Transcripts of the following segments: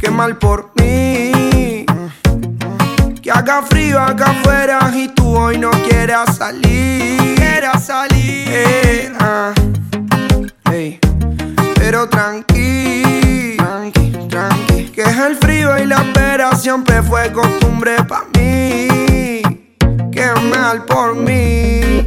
Qué mal por mí. Que haga frío acá afuera y tú hoy no quieras salir. Quieras salir. Eh, ah. Pero tranqui, tranqui, tranqui. Que es el frío y la espera siempre fue costumbre pa' mí. Qué mal por mí.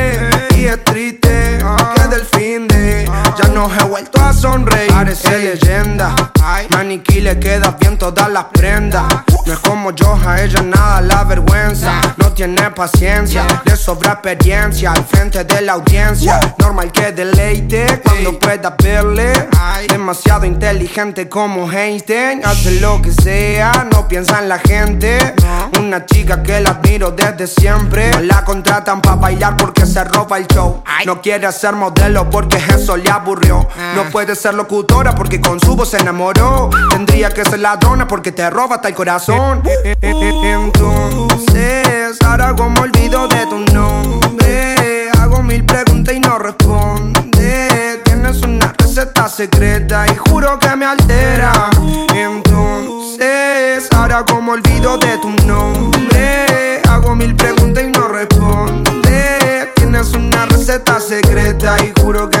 No he vuelto a sonreír. Parece leyenda. Maniquí le queda bien todas las prendas. No es como yo, a ella nada la vergüenza. No tiene paciencia, le sobra experiencia al frente de la audiencia. Normal que deleite cuando pueda verle. Demasiado inteligente como Einstein. Hace lo que sea, no piensa en la gente. Una chica que la admiro desde siempre. No la contratan para bailar porque se roba el show. No quiere ser modelo porque eso le aburrió. No puede ser locutora porque con su voz se enamoró. Tendría que ser ladrona porque te roba hasta el corazón. Entonces, ahora como olvido de tu nombre. Hago mil preguntas y no responde. Tienes una receta secreta y juro que me altera. Entonces, ahora como olvido de tu nombre. Hago mil preguntas y no responde. Tienes una receta secreta y juro que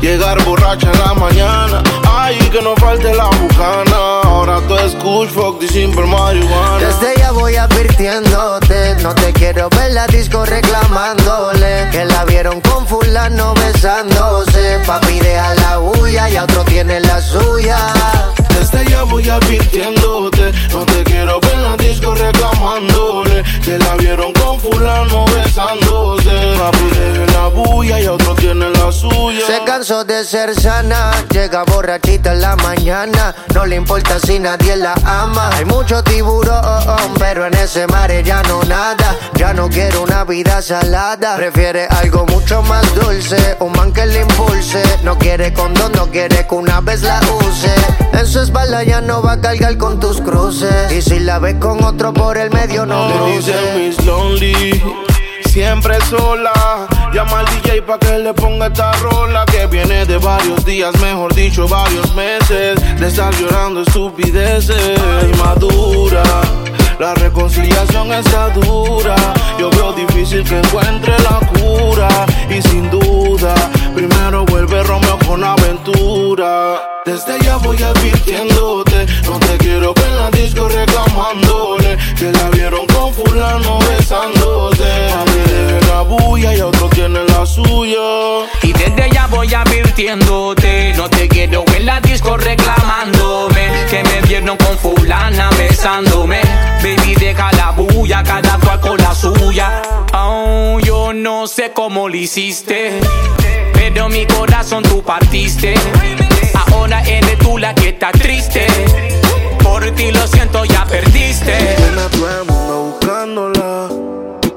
Llegar borracha en la mañana, ay, que no falte la bucana. Ahora tú escuchas fuck simple marihuana. Desde ya voy advirtiéndote, no te quiero ver la disco reclamándole. Que la vieron con fulano besándose. Papi, deja la huya, ya otro tiene la suya. Desde ya voy advirtiéndote, no te quiero ver la disco reclamándole. Que la vieron con fulano besándose. Papi, deje la bulla y otro tiene la suya. Se cansó de ser sana, llega borrachita en la mañana. No le importa si nadie la ama. Hay mucho tiburón, pero en ese mar ya no nada. Ya no quiere una vida salada. Prefiere algo mucho más dulce, un man que le impulse. No quiere condón, no quiere que una vez la use. En su espalda ya no va a cargar con tus cruces. Y si la ves con otro por el medio, no me siempre sola. Llama al DJ pa' que le ponga esta rola que viene de varios días, mejor dicho, varios meses de estar llorando estupideces. Madura, la reconciliación está dura. Yo veo difícil que encuentre la cura y sin duda, primero vuelve Romeo con aventura. Desde ya voy advirtiéndote, no te quiero ver en la disco reclamándole que la vieron con fulano besándose. La bulla y otro tiene la suya. Y desde ya voy advirtiéndote, no te quiero en la disco reclamándome que me vieron con fulana besándome. Baby, deja la bulla, cada cual con la suya. Oh, yo no sé cómo lo hiciste, pero mi corazón tú partiste. Ahora eres tú la que está triste. Por ti lo siento, ya perdiste. Nena, todo el mundo buscándola.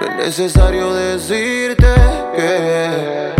No es necesario decirte que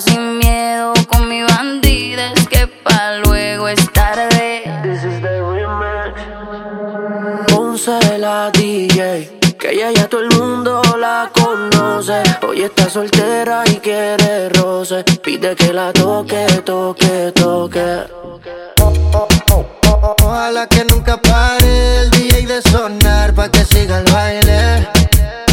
sin miedo con mi bandida es que pa luego es tarde. Ponce la DJ, que ella ya todo el mundo la conoce. Hoy está soltera y quiere roce. Pide que la toque, toque, toque. Ojalá que nunca pare el DJ de sonar pa' que siga el baile.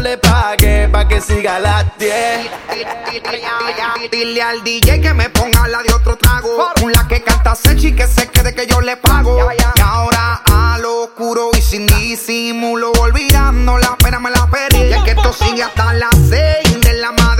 le pagué pa' que siga a las 10. Dile al DJ que me ponga la de otro trago. Una que canta Sechi que se quede que yo le pago. Y ahora a lo oscuro y sin disimulo, olvidando la pena me la pedí. Y es que esto sigue hasta las 6 de la madrugada.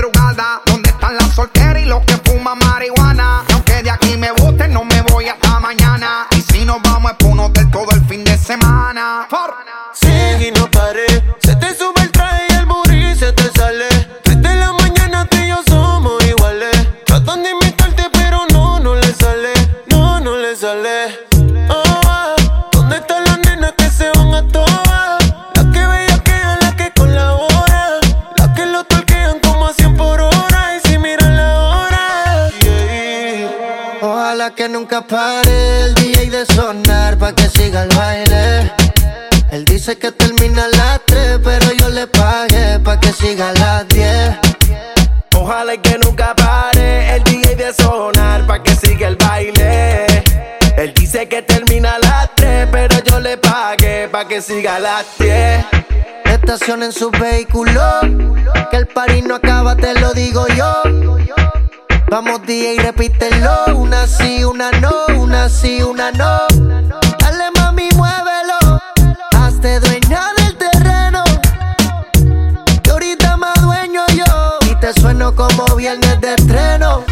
Dice que termina a las 3, pero yo le pagué pa' que siga las 10. Ojalá y que nunca pare el DJ de sonar pa' que siga el baile. Él dice que termina a las 3, pero yo le pagué pa' que siga a las 10. Estación en su vehículo, que el parís no acaba, te lo digo yo. Vamos DJ, repítelo, una sí, una no, una sí, una no. Dueña del terreno. Y ahorita más dueño yo. Y te sueno como viernes de estreno.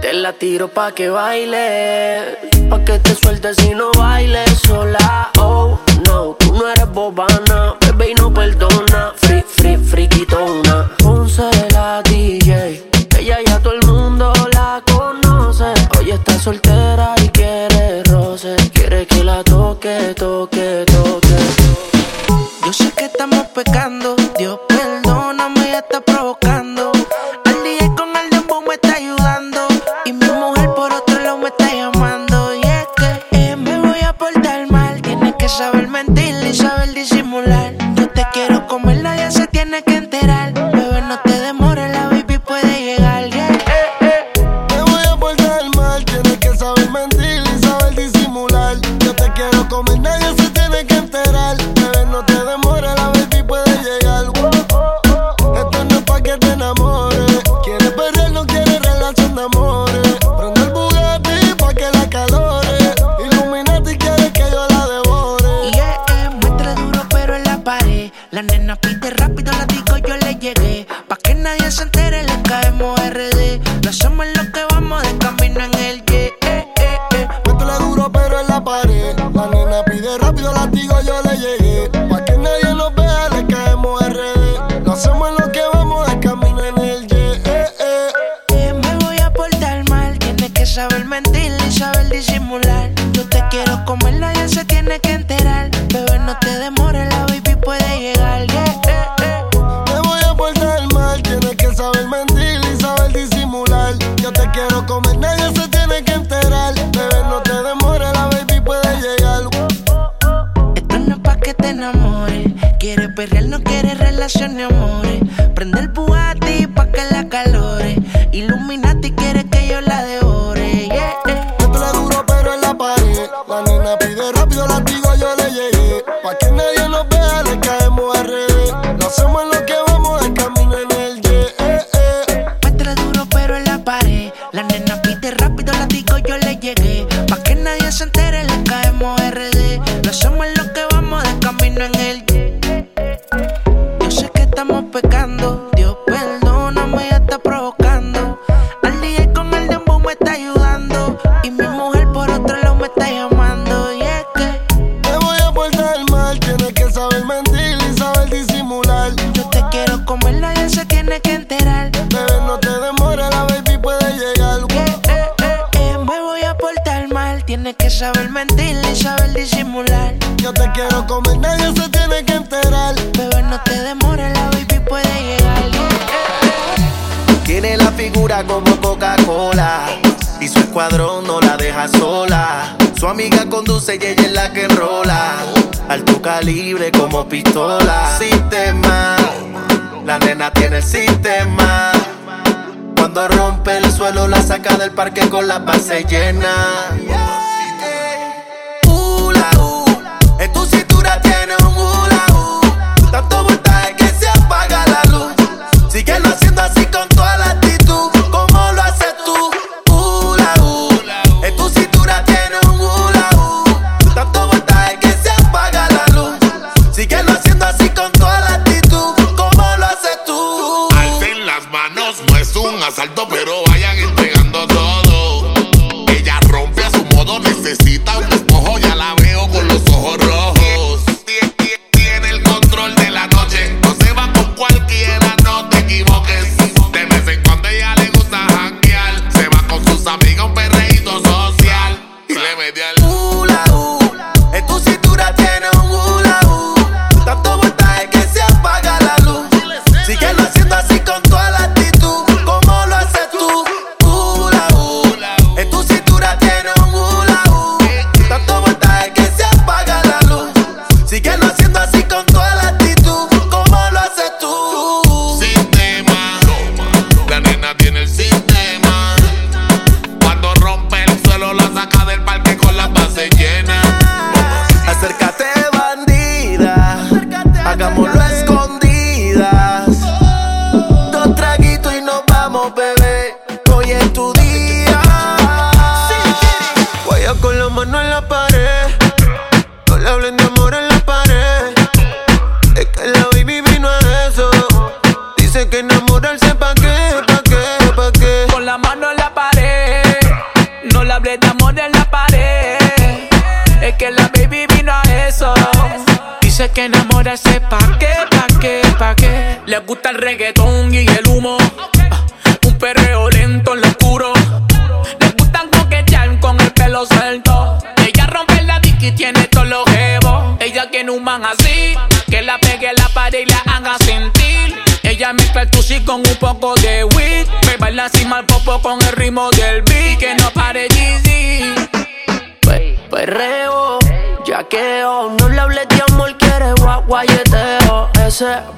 Te la tiro pa' que baile. Pa' que te sueltes si no bailes sola. Oh, no, tú no eres bobana. Bebé y no perdona. Free, free, friquitona. Ponce la DJ. Ella ya todo el mundo la conoce. Hoy está soltera y quiere roce. Quiere que la toque, toque. amiga conduce y ella es la que enrola. Alto calibre como pistola. Sistema, la nena tiene el sistema. Cuando rompe el suelo, la saca del parque con la base llena. En tu cintura tienes un. Concert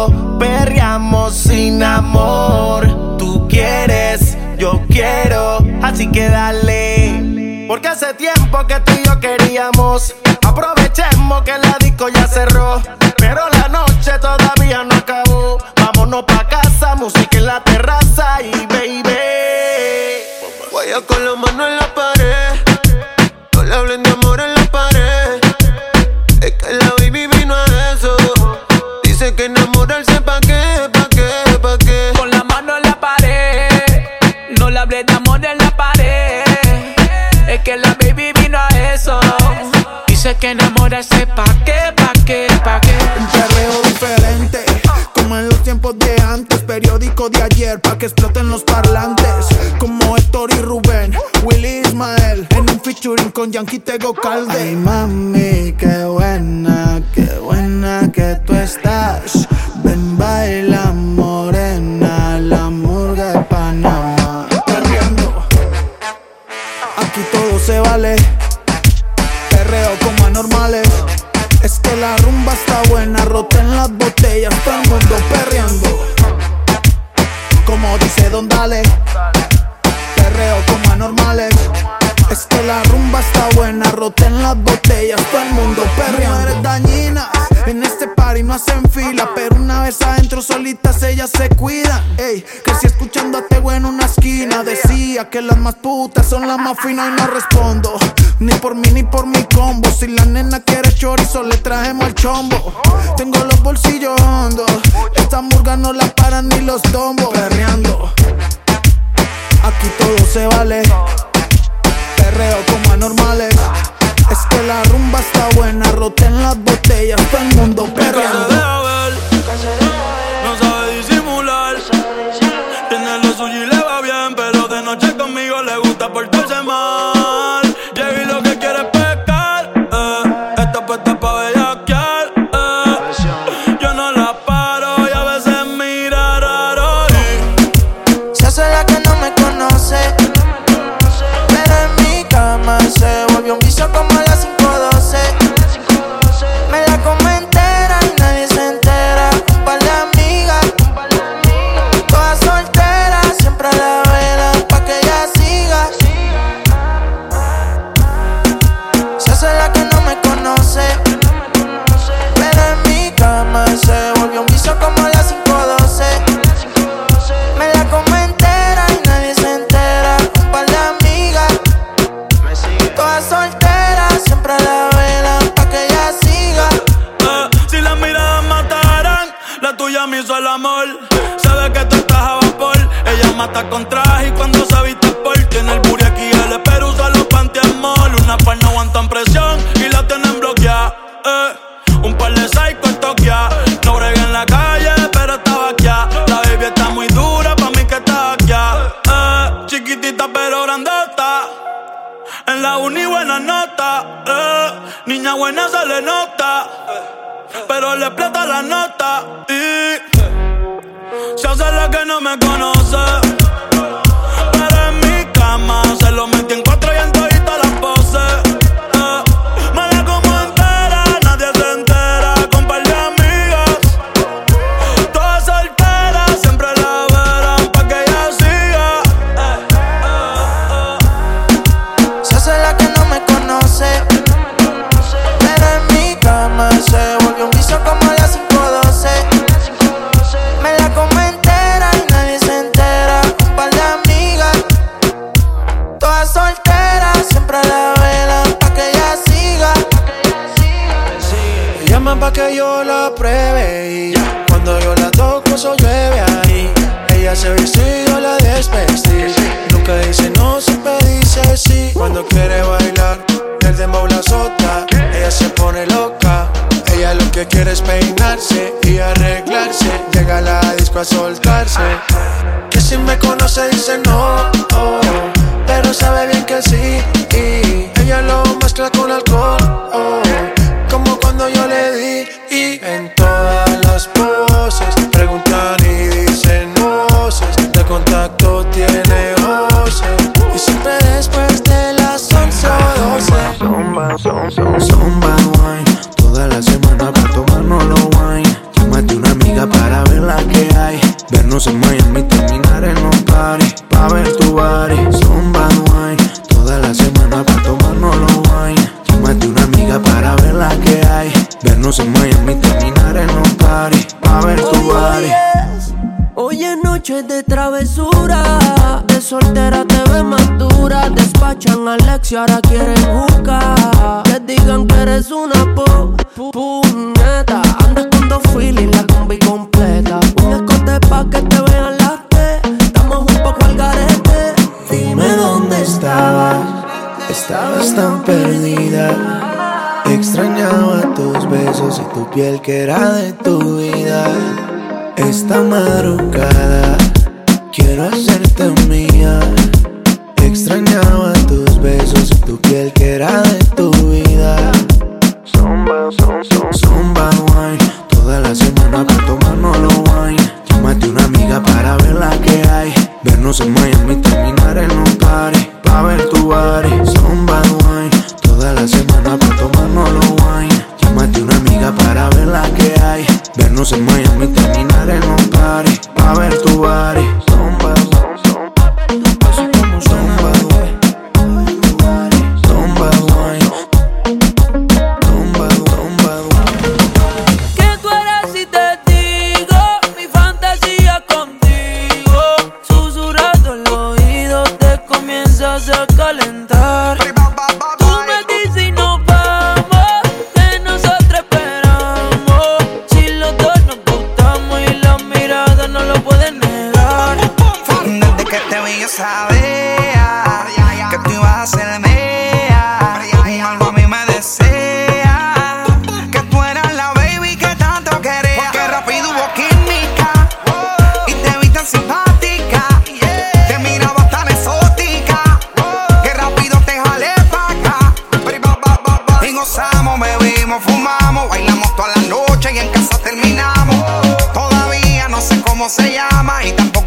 sin amor. Tú quieres, yo quiero, así que dale. Porque hace tiempo que tú y yo queríamos. Aprovechemos que la disco ya cerró. Dice que enamorarse pa' qué, pa' qué, pa' qué. Un perreo diferente, como en los tiempos de antes. Periódico de ayer, pa' que exploten los parlantes. Como Héctor y Rubén, Willy Ismael. En un featuring con Yankee Tego Calde. Ay, mami, qué buena, qué buena que tú estás. Ven, baila morena, la murga de Panamá. Perreando. Aquí todo se vale. Está buena, roten las botellas, todo el mundo perreando. Como dice Don Dale, perreo como anormales. Es que la rumba está buena, roten las botellas, todo el mundo perreando. Mujeres dañinas, en este party no hacen fila, pero una vez adentro solitas ellas se cuidan. Ey, crecí escuchando a Tego en una esquina, decía que las más putas son las más finas y no respondo. Ni por mí ni por mi combo. Si la nena quiere chorizo, le trajemos el chombo. Tengo los bolsillos hondos. Esta murga no la paran ni los tombos. Perreando. Aquí todo se vale. Perreo como anormales. Es que la rumba está buena. Roten las botellas. Todo el mundo perreando. mata contra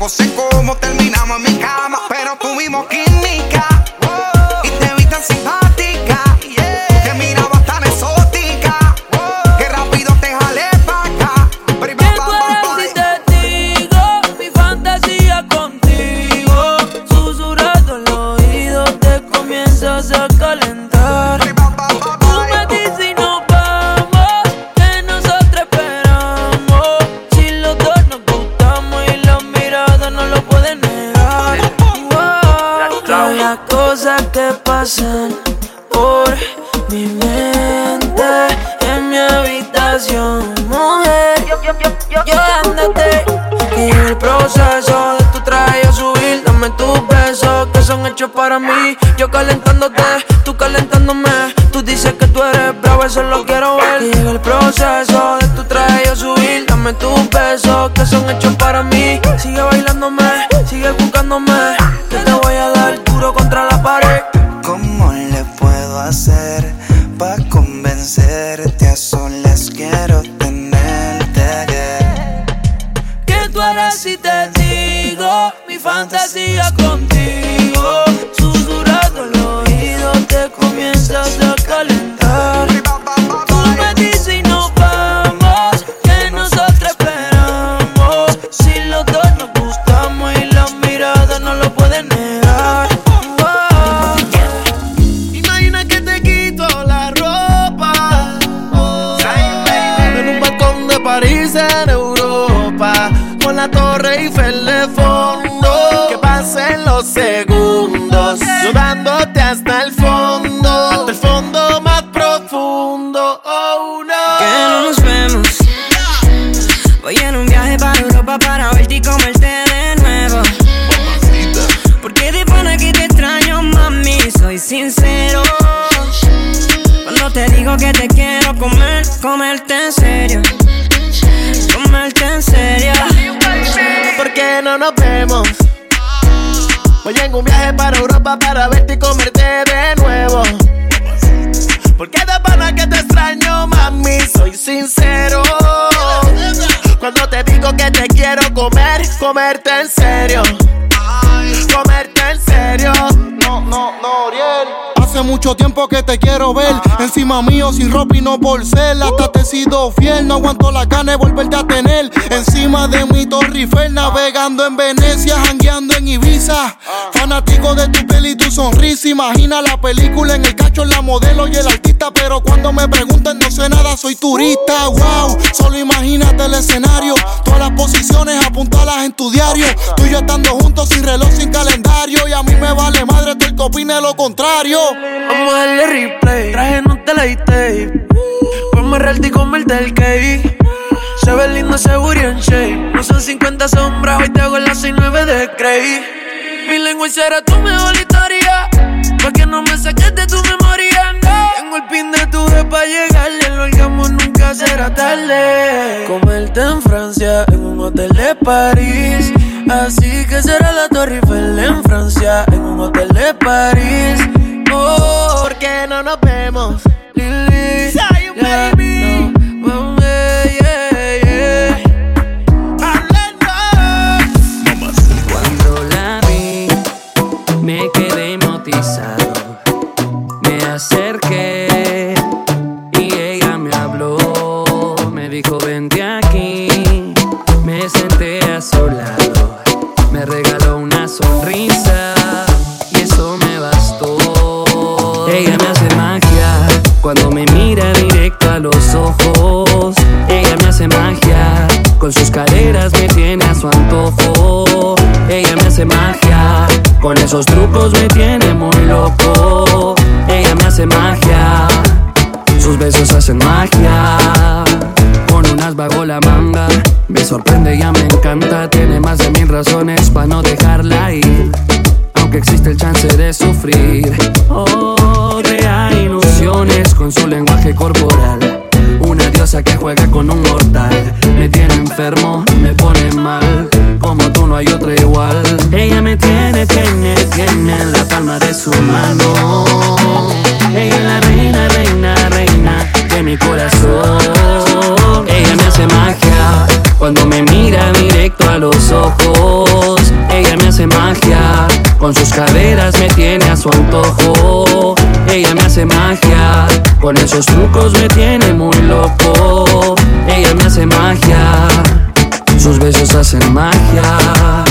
llama y Yo calentándote, Encima mío, sin ropa y no por ser. Hasta te he sido fiel. No aguanto la gana de volverte a tener. Encima de mi Torre Eiffel, navegando en Venecia, jangueando en Ibiza. Fanático de tu piel y tu sonrisa. Imagina la película en el cacho, la modelo y el artista. Pero cuando me preguntan, no sé nada, soy turista. Wow, solo imagínate el escenario. Todas las posiciones apuntalas en tu diario. Tú y yo estando juntos, sin reloj, sin calendario. Y a mí me vale madre, tú el que opine lo contrario. Vamos a darle replay. Traje no te la tape. Ponme real y comerte el cake. Se ve lindo ese booty en shape. No son 50 sombras, hoy te hago las 69 de Cray. Mi lengua será tu mejor historia. Pa' que no me saques de tu memoria, no. Tengo el pin de tu vez pa' llegarle. Lo hagamos nunca será tarde. Comerte en Francia, en un hotel de París. Así que será la Torre Eiffel en Francia, en un hotel de París. Oh, ¿Por qué no nos vemos? Lili, yeah, no, esos trucos me tiene muy loco. Ella me hace magia, sus besos hacen magia. Con unas bajo la manga, me sorprende, ya me encanta. Tiene más de mil razones para no dejarla ir. Aunque existe el chance de sufrir. Oh, crea ilusiones con su lenguaje corporal. Una diosa que juega con un mortal. Me tiene enfermo, me pone mal. Como tú no hay otra igual. Ella me tiene, tiene, tiene en la palma de su mano. Ella es la reina, reina, reina de mi corazón. Ella me hace magia cuando me mira directo a los ojos. Ella me hace magia con sus caderas me tiene a su antojo. Ella me hace magia con esos trucos me tiene muy loco. Ella me hace magia, sus besos hacen magia.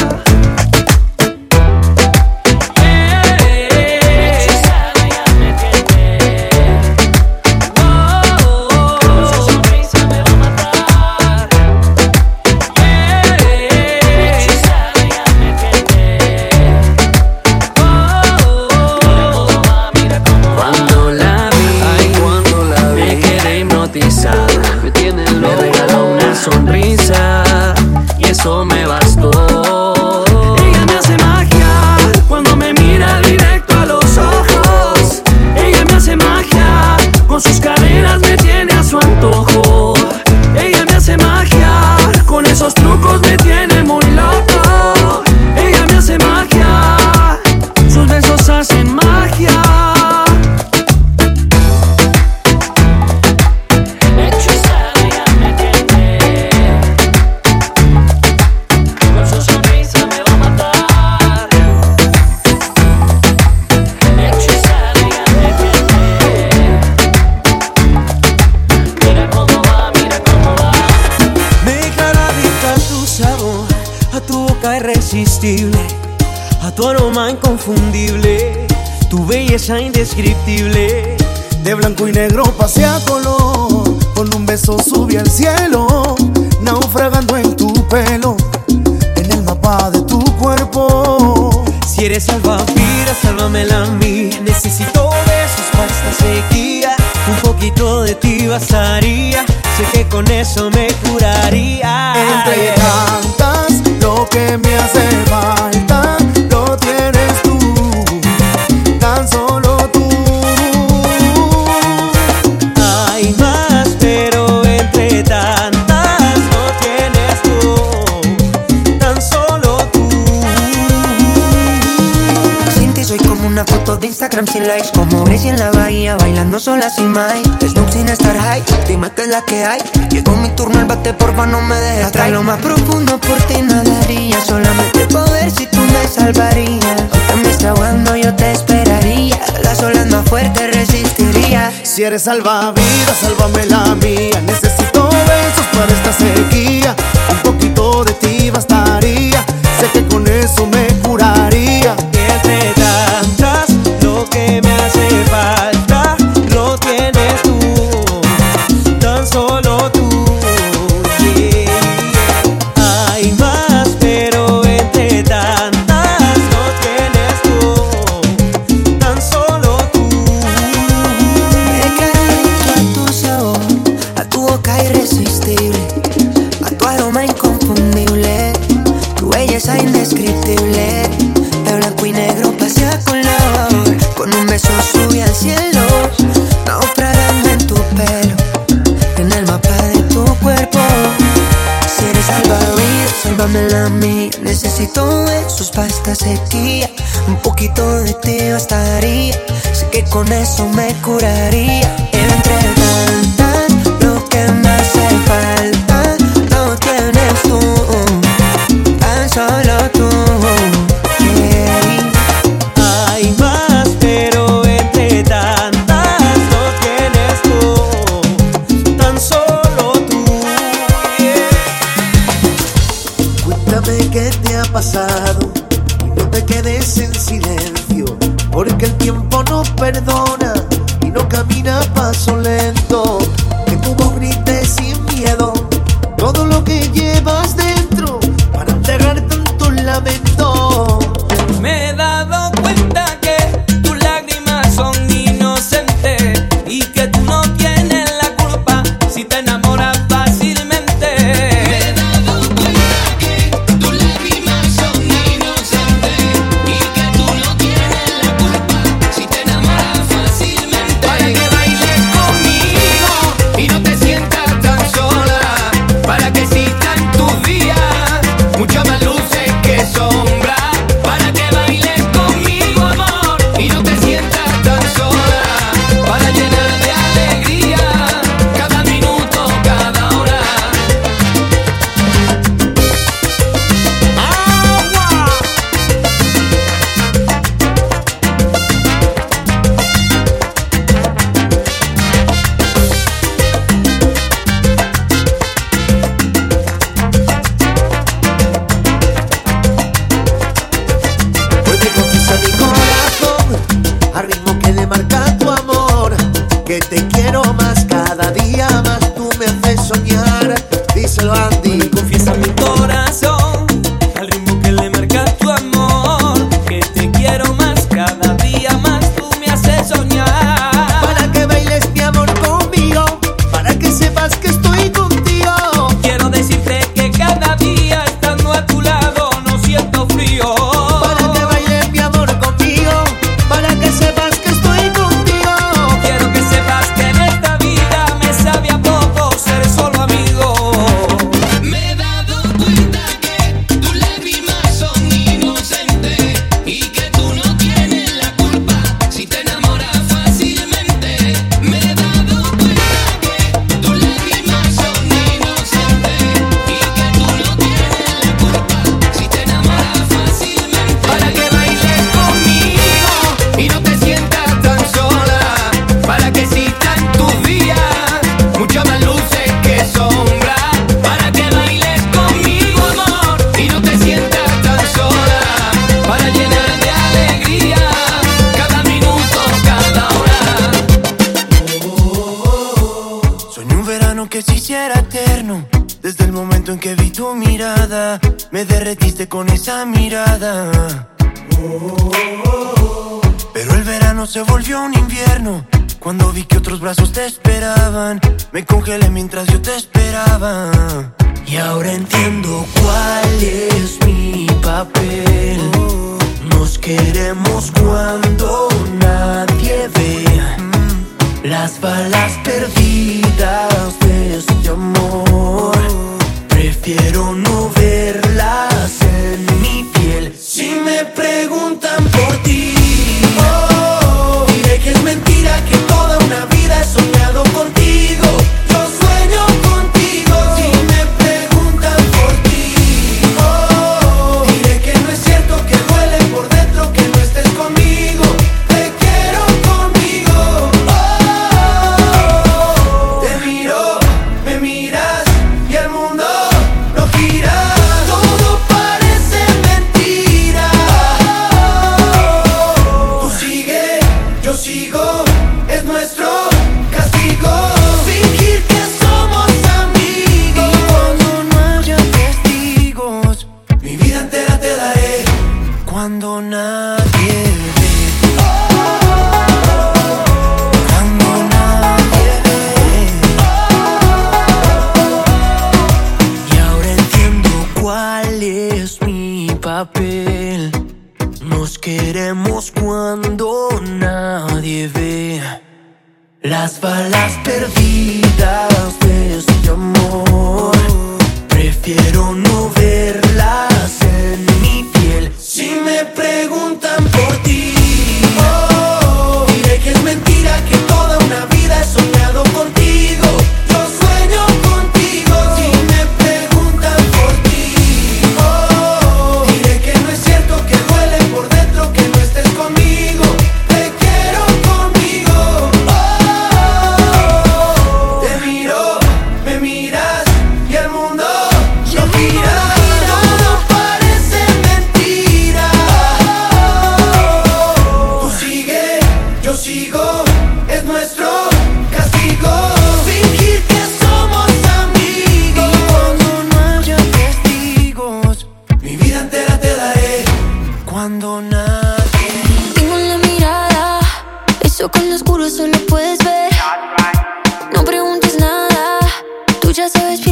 belleza indescriptible. De blanco y negro pasé a color, con un beso subí al cielo, naufragando en tu pelo, en el mapa de tu cuerpo. Si eres salvavidas, sálvamela a mí. Necesito besos para esta sequía. Un poquito de ti bastaría, sé que con eso me curaría. Entre tantas, lo que me likes Como Gracie en la bahía bailando sola sin Mike Snoop sin estar high, dime que es la que hay. Llegó mi turno, el bate porfa no me dejes atrás lo más profundo por ti nadaría Solamente poder si tú me salvarías. Aunque me está ahogando yo te esperaría. Las olas más fuertes resistiría. Si eres salvavidas, sálvame la mía. Necesito besos para esta sequía. Un poquito de ti bastaría. Sé que con eso me sequía. Un poquito de ti bastaría, sé que con eso me curaría.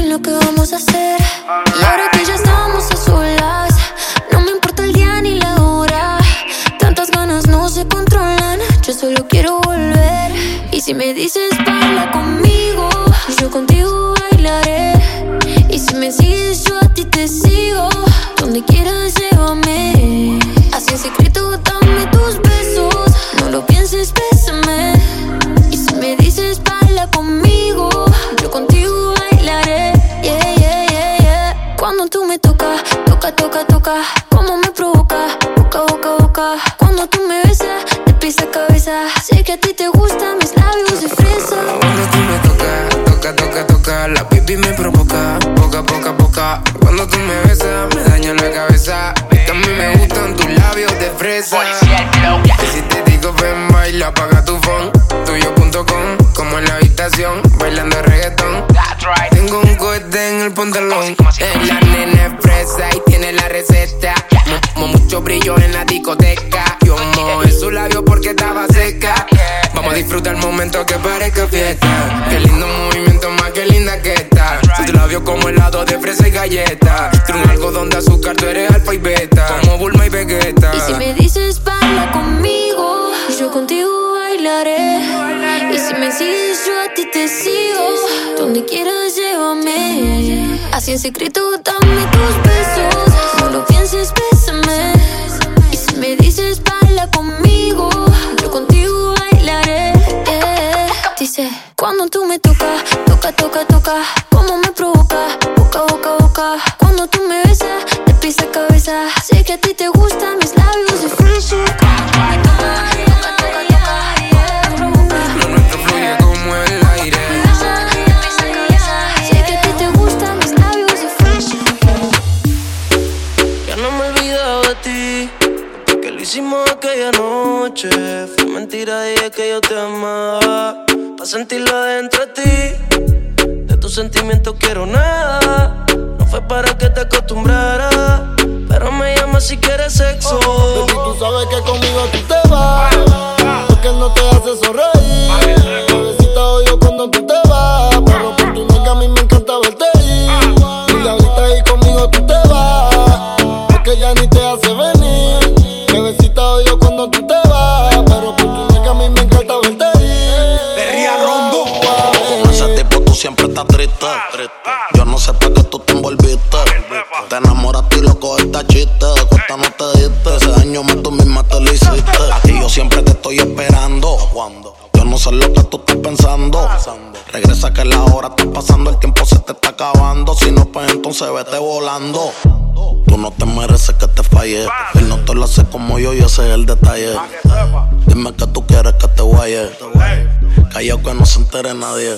Bien lo que vamos a hacer. Y ahora que ya estamos a solas, no me importa el día ni la hora. Tantas ganas no se controlan, yo solo quiero volver. Y si me dices baila conmigo, yo contigo bailaré. Y si me sigues, yo a ti te sigo. Donde quieras, llévame. Así en secreto, dame toca. Como me provoca, boca, boca, boca. Cuando tú me besas, de pies a cabeza. Sé que a ti te gustan mis labios de fresa. Cuando tú me tocas, toca, toca, toca, la pipi me provoca, poca, poca, poca. Cuando tú me besas, me daña la cabeza. Es que a mí me gustan tus labios de fresa. Y si te digo ven, baila, apaga tu phone. Tuyo.com, como en la habitación, bailando reggaetón. Tengo un cohete en el pantalón. Es la nena es y tiene la receta. Mu- mucho brillo en la discoteca. Yo mojé su labio porque estaba seca. Vamos a disfrutar el momento que parezca fiesta. Qué lindo movimiento, más que linda que está. Sus labios como helado de fresa y galleta. Tú un algodón de azúcar, tú eres alfa y beta. Como Bulma y Vegeta. Y si me dices baila conmigo, yo contigo Y si me sigues, yo a ti te sigo. Donde quieras, llévame. Así en secreto, dame tus besos. No lo pienses, bésame. Y si me dices baila conmigo, yo contigo bailaré. Yeah. Dice, cuando tú me tocas, toca, toca, toca. Como me provoca, boca, boca, boca. Cuando tú me besas, de pies a cabeza. Sé que a ti te gustan mis labios de fresa. mentira y es que yo te amaba. Pa' sentirlo dentro de ti, de tus sentimientos quiero nada. No fue para que te acostumbraras, pero me llamas si quieres sexo. Oh, baby, tú sabes que conmigo tú te vas, porque no te hace sonreír. Bebecita, odio cuando tú te vas, pero por tu nega a mí me encanta verte ir. Y ahorita ahí conmigo tú te vas, porque ya no Yo no sé para qué tú te envolviste. Te enamoraste y loco esta chiste. Cuesta no te diste. Ese daño más tú misma te lo hiciste. Aquí yo siempre te estoy esperando. Yo no sé lo que tú estás pensando. Regresa que la hora está pasando. El tiempo se te está acabando. Si no, pues entonces vete volando. Tú no te mereces que te falle. Él no te lo hace como yo y ese es el detalle. Dime que tú quieres que te guaye. Callao que no se entere nadie.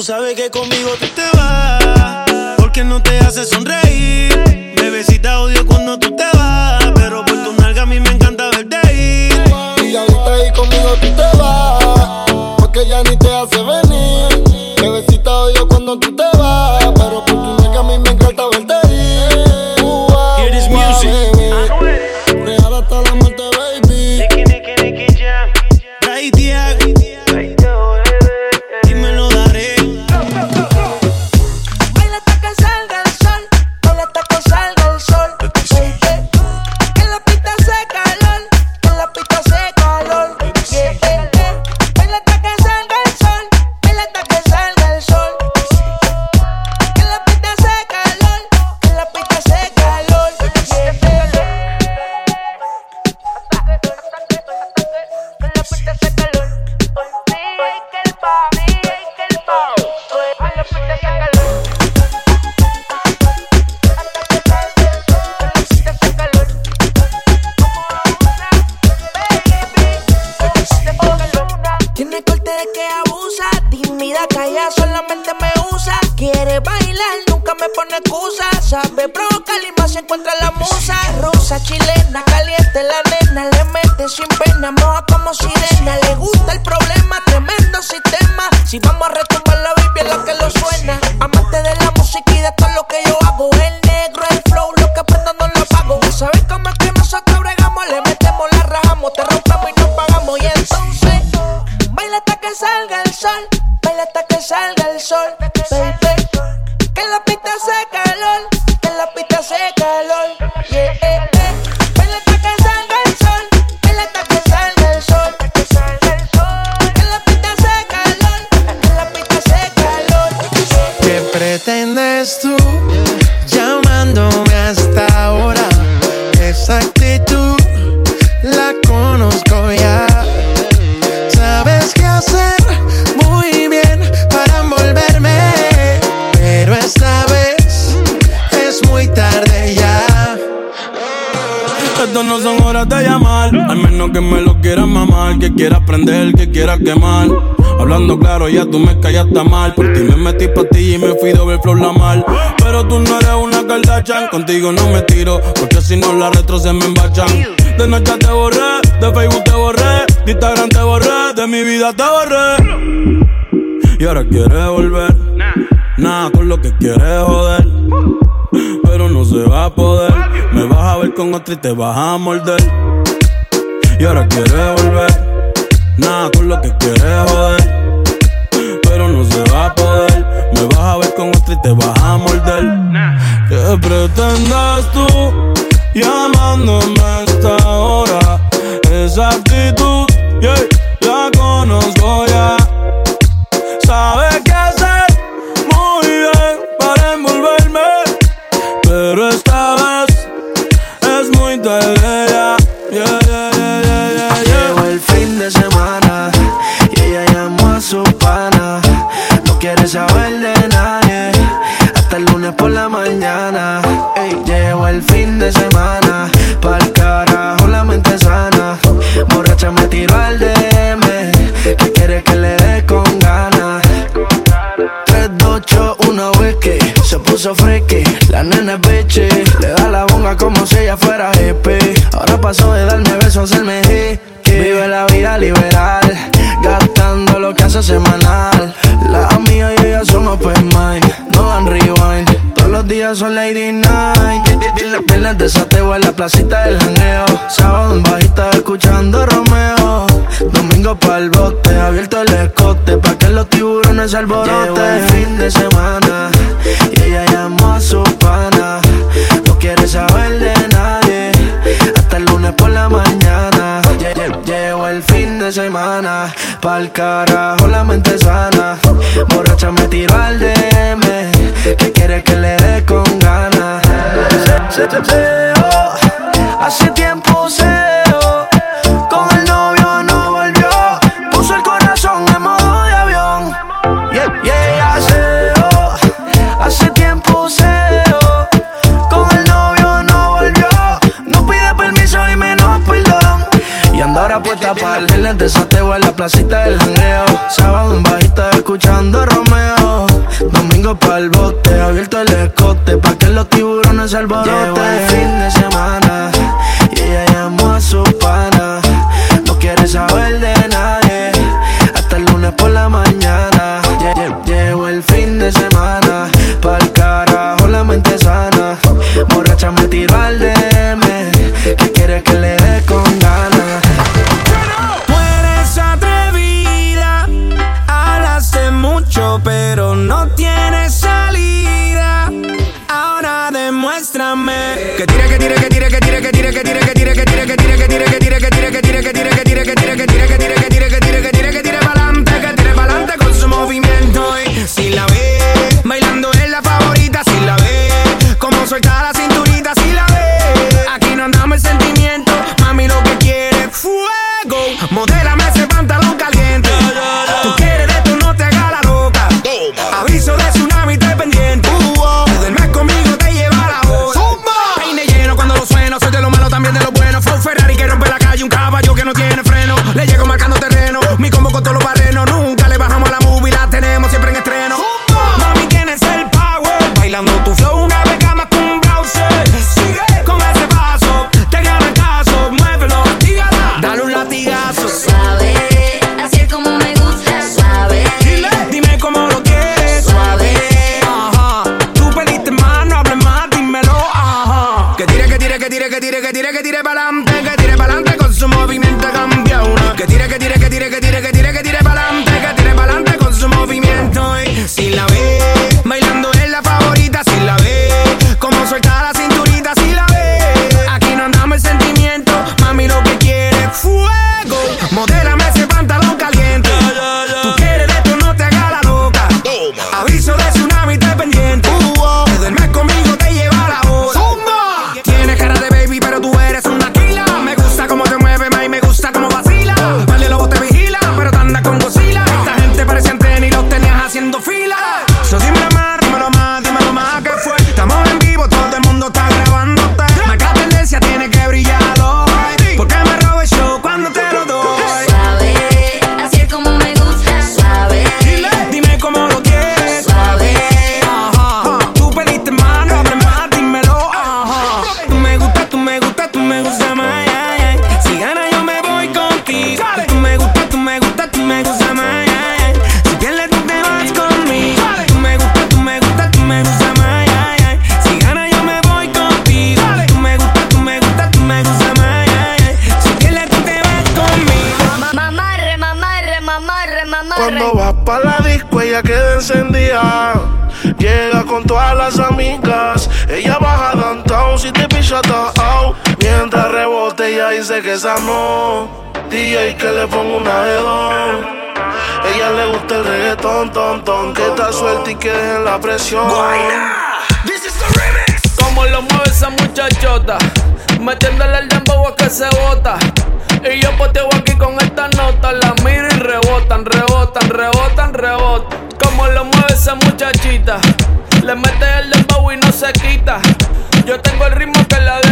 tú sabes que conmigo tú te te vas a morder. Yeah, el fin de semana y ella llamó a su pana. No quiere saber de nadie hasta el lunes por la mañana. Ey, el fin de semana, pa'l carajo la mente sana. Borracha me tiró al DM, que quiere que le dé con ganas. 3, 2, 8, una vez que se puso freque, la nena es beche. Le da la bonga como si ella fuera GP pasó de darme besos, hacerme hit. Vive la vida liberal, gastando lo que hace semanal. La mía y ella son open mind, no dan rewind. Todos los días son lady night. Las piernas desateo en la placita del janeo. Sábado en bajita escuchando Romeo. Domingo pa'l bote, abierto el escote pa' que los tiburones alboroten. Llegó el fin de semana ella llamó a su padre de semana. Pa'l carajo la mente sana. Borracha me tiró al DM. Que quiere que le dé con ganas. Se. Hace tiempo se Al gel desateo en la placita del jangueo. Sábado en bajita escuchando Romeo. Domingo pa'l bote, abierto el escote. Pa' que los tiburones se alboroten. el fin de semana y ella llamó a su pana. No quiere saber de nadie hasta el lunes por la mañana. Llevo el fin de semana pa'l carajo la mente sana. Borracha me tiró al de que tiene que esa no. DJ que le pongo una hedón. Ella le gusta el reggaetón, ton, ton. Que está suelta y que dejen la presión. This is the remix. Como lo mueve esa muchachota. Metiéndole el dembow a que se bota. Y yo poteo aquí con esta nota. La miro y rebotan, rebotan, rebotan, rebotan. Como lo mueve esa muchachita. Le mete el dembow y no se quita. Yo tengo el ritmo que la de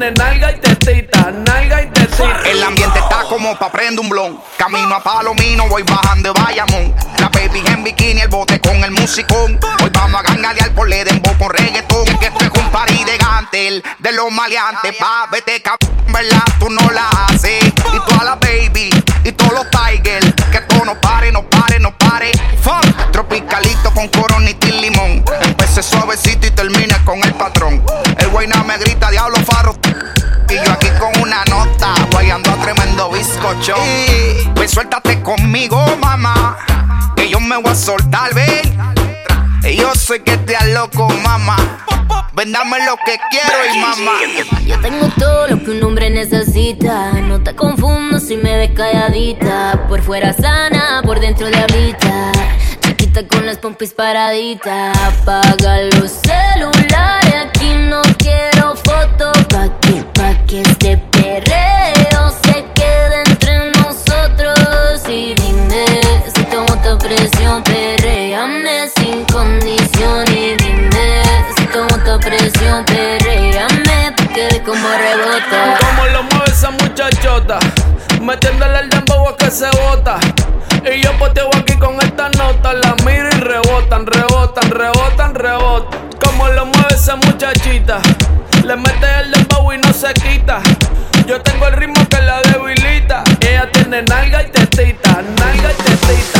tiene nalga y tetita, nalga y tetita. El ambiente está como pa' prender un blon. Camino a Palomino, voy bajando de Bayamón. La baby en bikini, el bote con el musicón. Hoy vamos a gangalear por dembow con reggaetón. Que esto es un party de gantel, de los maleantes. Pa' vete cabrón, ¿verdad? Tú no la haces. Y toda la baby, y todos los tigers. Que esto no pare, no pare, no pare. Fuck, tropicalito con coronita y limón. Empecé suavecito y termine con el patrón. El guayna me grita, diablo farro. Y yo aquí con una nota, guayando a tremendo bizcocho. Pues suéltate conmigo, mamá. Que yo me voy a soltar, ven. Y yo sé que te loco, mamá. Ven, dame lo que quiero y mamá. Yo tengo todo lo que un hombre necesita. No te confundo si me ves calladita. Por fuera sana, por dentro de habita. Chiquita con las pompis paraditas. Apaga los celulares. Aquí no quiero fotos. Pa' que, este perreo se quede entre nosotros. Y dime si tomo tu presión. Perréame sin condición. Y dime si tomo tu presión. Perréame porque como rebota. Como lo mueve esa muchachota. Metiéndole el dembow a que se bota. Y yo poteo aquí con esta nota. La miro y rebotan, rebotan, rebotan, rebotan. Como lo mueve esa muchachita. Le mete y no se quita. Yo tengo el ritmo que la debilita. Ella tiene nalga y tetita, nalga y tetita.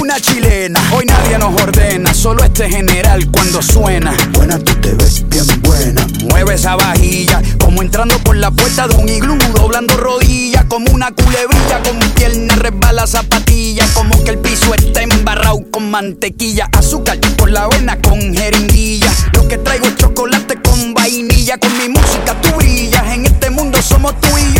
una chilena. Hoy nadie nos ordena, solo este general cuando suena. Buena, tú te ves bien buena. Mueve esa vajilla, como entrando por la puerta de un iglú, doblando rodillas, como una culebrilla, con pierna resbala zapatilla, como que el piso está embarrado con mantequilla, azúcar por la avena con jeringuilla. Lo que traigo es chocolate con vainilla, con mi música tú brillas. En este mundo somos tú y yo y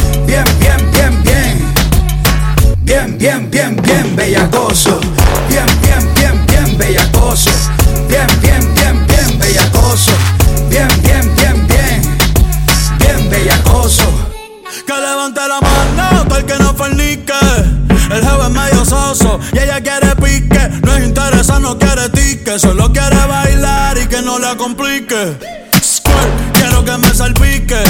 Bien, bien, bien, bellacoso. Bien, bien, bien, bien bellacoso. Bien, bien, bien, bien bellacoso. Bien, bien, bien, bien. Bien bellacoso. Que levante la mano, todo el que no fornique. El jefe es medio soso y ella quiere pique. No es interesa, no quiere tique. Solo quiere bailar y que no la complique. Quiero que me salpique.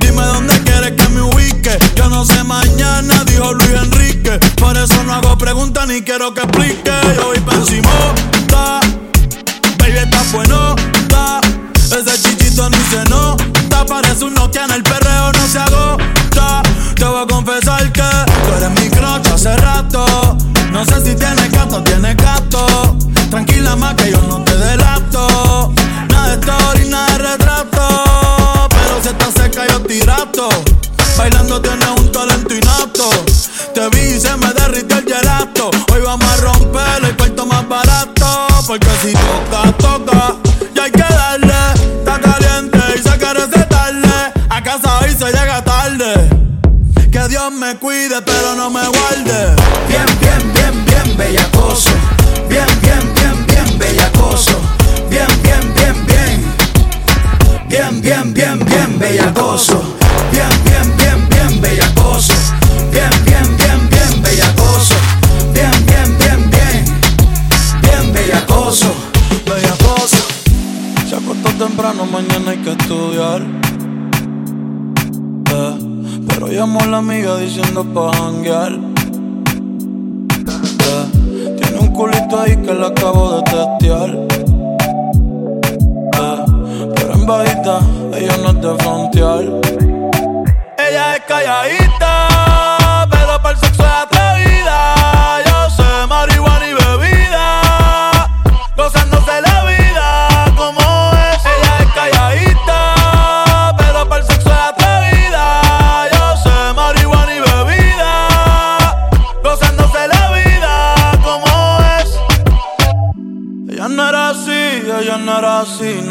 Dime dónde quieres que me ubique. Yo no sé mañana, dijo Luis Enrique. Por eso no hago preguntas ni quiero que explique. Yo voy pa' Baby, está bueno, Ese chichito ni se nota. Parece un Nokia en el perreo, no se agota. Te voy a confesar que tú eres mi crush hace rato. No sé si tienes gato o tienes gato. Tranquila más que yo no te delato. Nada de story, nada de retrato. Pero si estás cerca yo tirato. Bailando tienes un talento innato. Te vi y se me barato. Porque si toca, temprano, mañana hay que estudiar. Eh, pero llamó a la amiga diciendo pa' janguear. Eh, tiene un culito ahí que la acabo de testear. Eh, pero en bajita, ella no es de frontear. Ella es calladita.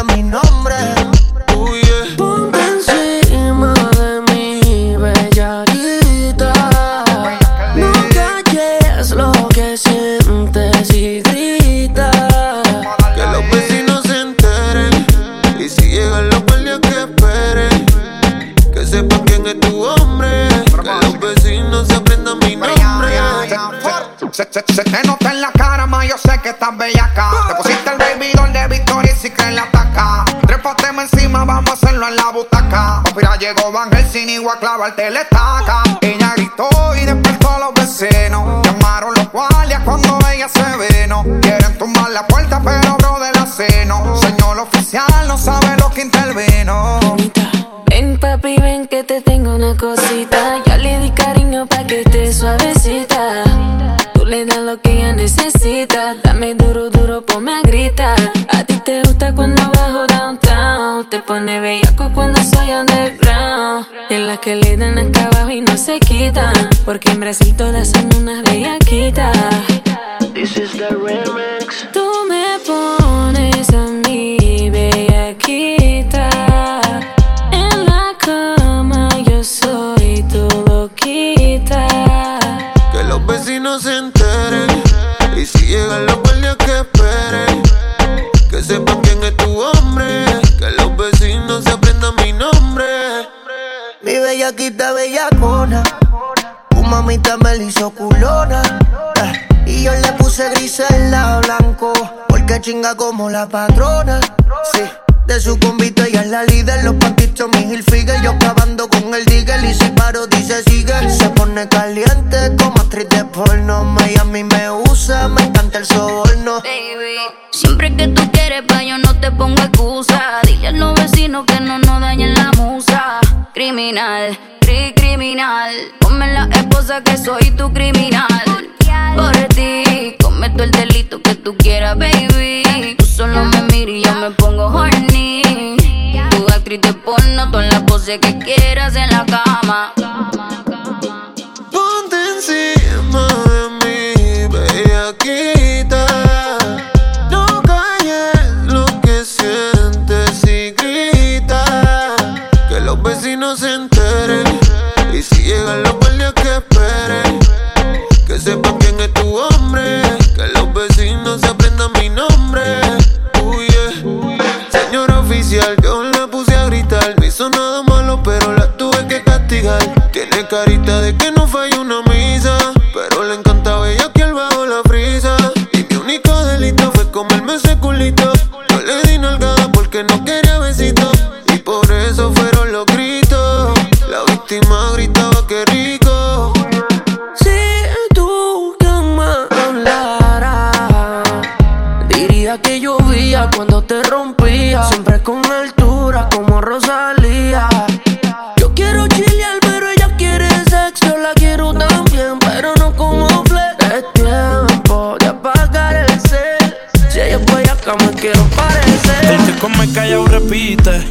a mí no. conmigo a clavarte le estaca. Chinga como la patrona. Sí. De su convito ella es la líder, los pantitos mi Hilfiger Yo cavando con el digger y si paro dice sigue Se pone caliente como actriz de porno Miami me usa, me encanta el soborno Baby, siempre que tú quieres pa' yo no te pongo excusa Dile a los vecinos que no nos dañen la musa Criminal, cri criminal. La esposa que soy tu criminal. Por ti, cometo el delito que tú quieras, baby. Tú solo me miras y yo me pongo horny. Tu actriz de porno, todas las poses que quieras en la cama. Ponte encima de mí, bellaquita. No carita de que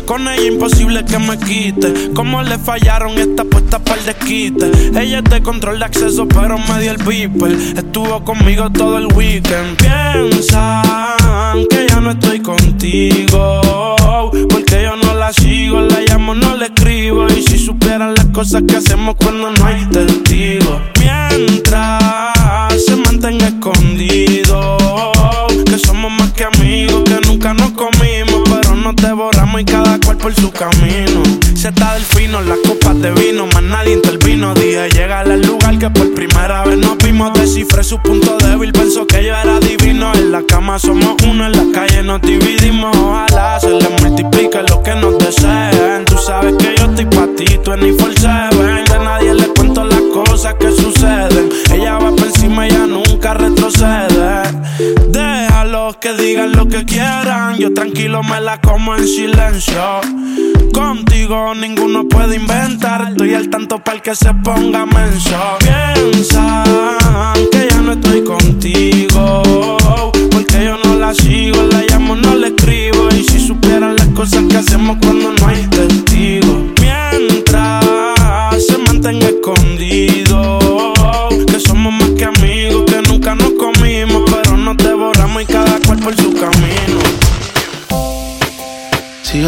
Con ella imposible que me quite. Como le fallaron esta puesta para el desquite. Ella de control de acceso, pero me dio el beeper. Estuvo conmigo todo el weekend. Piensan que ya no estoy contigo. Porque yo no la sigo, la llamo, no le escribo. Y si supieran las cosas que hacemos cuando no hay testigos. Mientras se mantenga escondido. Y cada por su camino. Está del fino, las copas de vino, más nadie intervino. Dije, llega al lugar que por primera vez nos vimos. Descifré su punto débil, pensó que yo era divino. En la cama somos uno, en la calle nos dividimos. Ojalá se les multiplique lo que nos deseen. Tú sabes que yo estoy pa' ti, tú en Seven. De nadie le cuento las cosas que suceden. Ella va por encima, ella nunca retrocede. Déjalos que digan lo que quieran. Yo tranquilo me la como en silencio. Contigo ninguno puede inventar. Estoy al tanto para que se ponga menso. Piensan que ya no estoy contigo. Porque yo no la sigo, la llamo, no le escribo. Y si supieran las cosas que hacemos cuando no hay testigos. Mientras se mantenga escondido.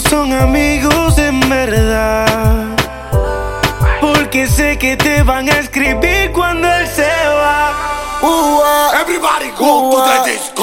Son amigos en verdad. Porque sé que te van a escribir cuando él se va. Everybody go to the disco.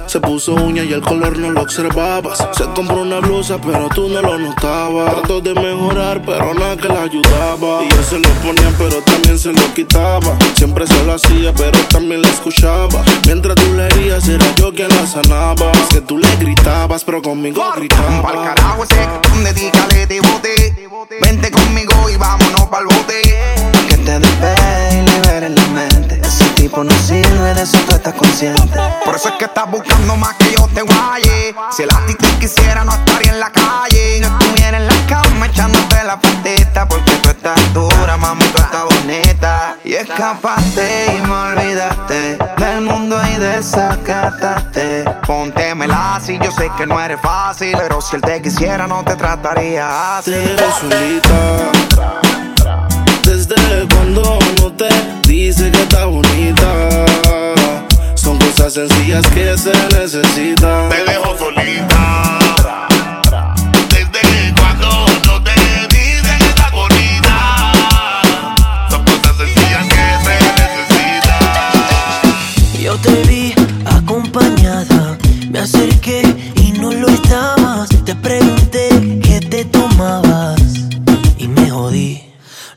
Se puso uña y el color no lo observabas. Se compró una blusa, pero tú no lo notabas. Trató de mejorar, pero nada que la ayudaba. Y él se lo ponía, pero también se lo quitaba. Siempre se lo hacía, pero también la escuchaba. Mientras tú le herías, era yo quien la sanaba. Es que tú le gritabas, pero conmigo Pa'l gritaba. carajo ese, dedícale de bote. Vente conmigo y vámonos pa'l bote. Que te despegue y libere la mente. Ese tipo no sirve, de eso tú estás consciente. Por eso es que estás buscando más que yo te guaye. Si el ti quisiera, no estaría en la calle. No estuviera en la cama echándote la patita. Porque tú estás dura, mami, tú estás bonita. Y escapaste y me olvidaste del mundo y desacataste. Póntemela así, yo sé que no eres fácil. Pero si él te quisiera, no te trataría así. Dejo solita. Desde cuando no te dice que está bonita. Son cosas sencillas que se necesitan. Te dejo solita. Desde cuando no te dice que está bonita. Son cosas sencillas que se necesitan. Yo te vi acompañada, me acerqué y no lo estabas. Te pregunté qué te tomabas y me jodí.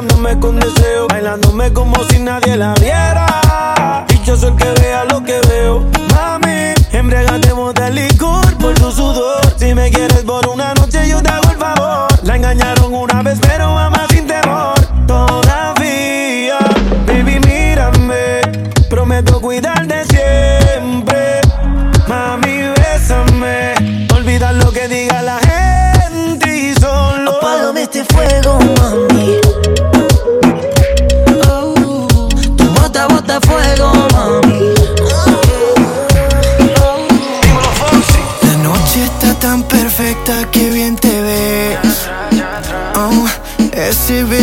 mirándome con deseo. Bailándome como si nadie la viera.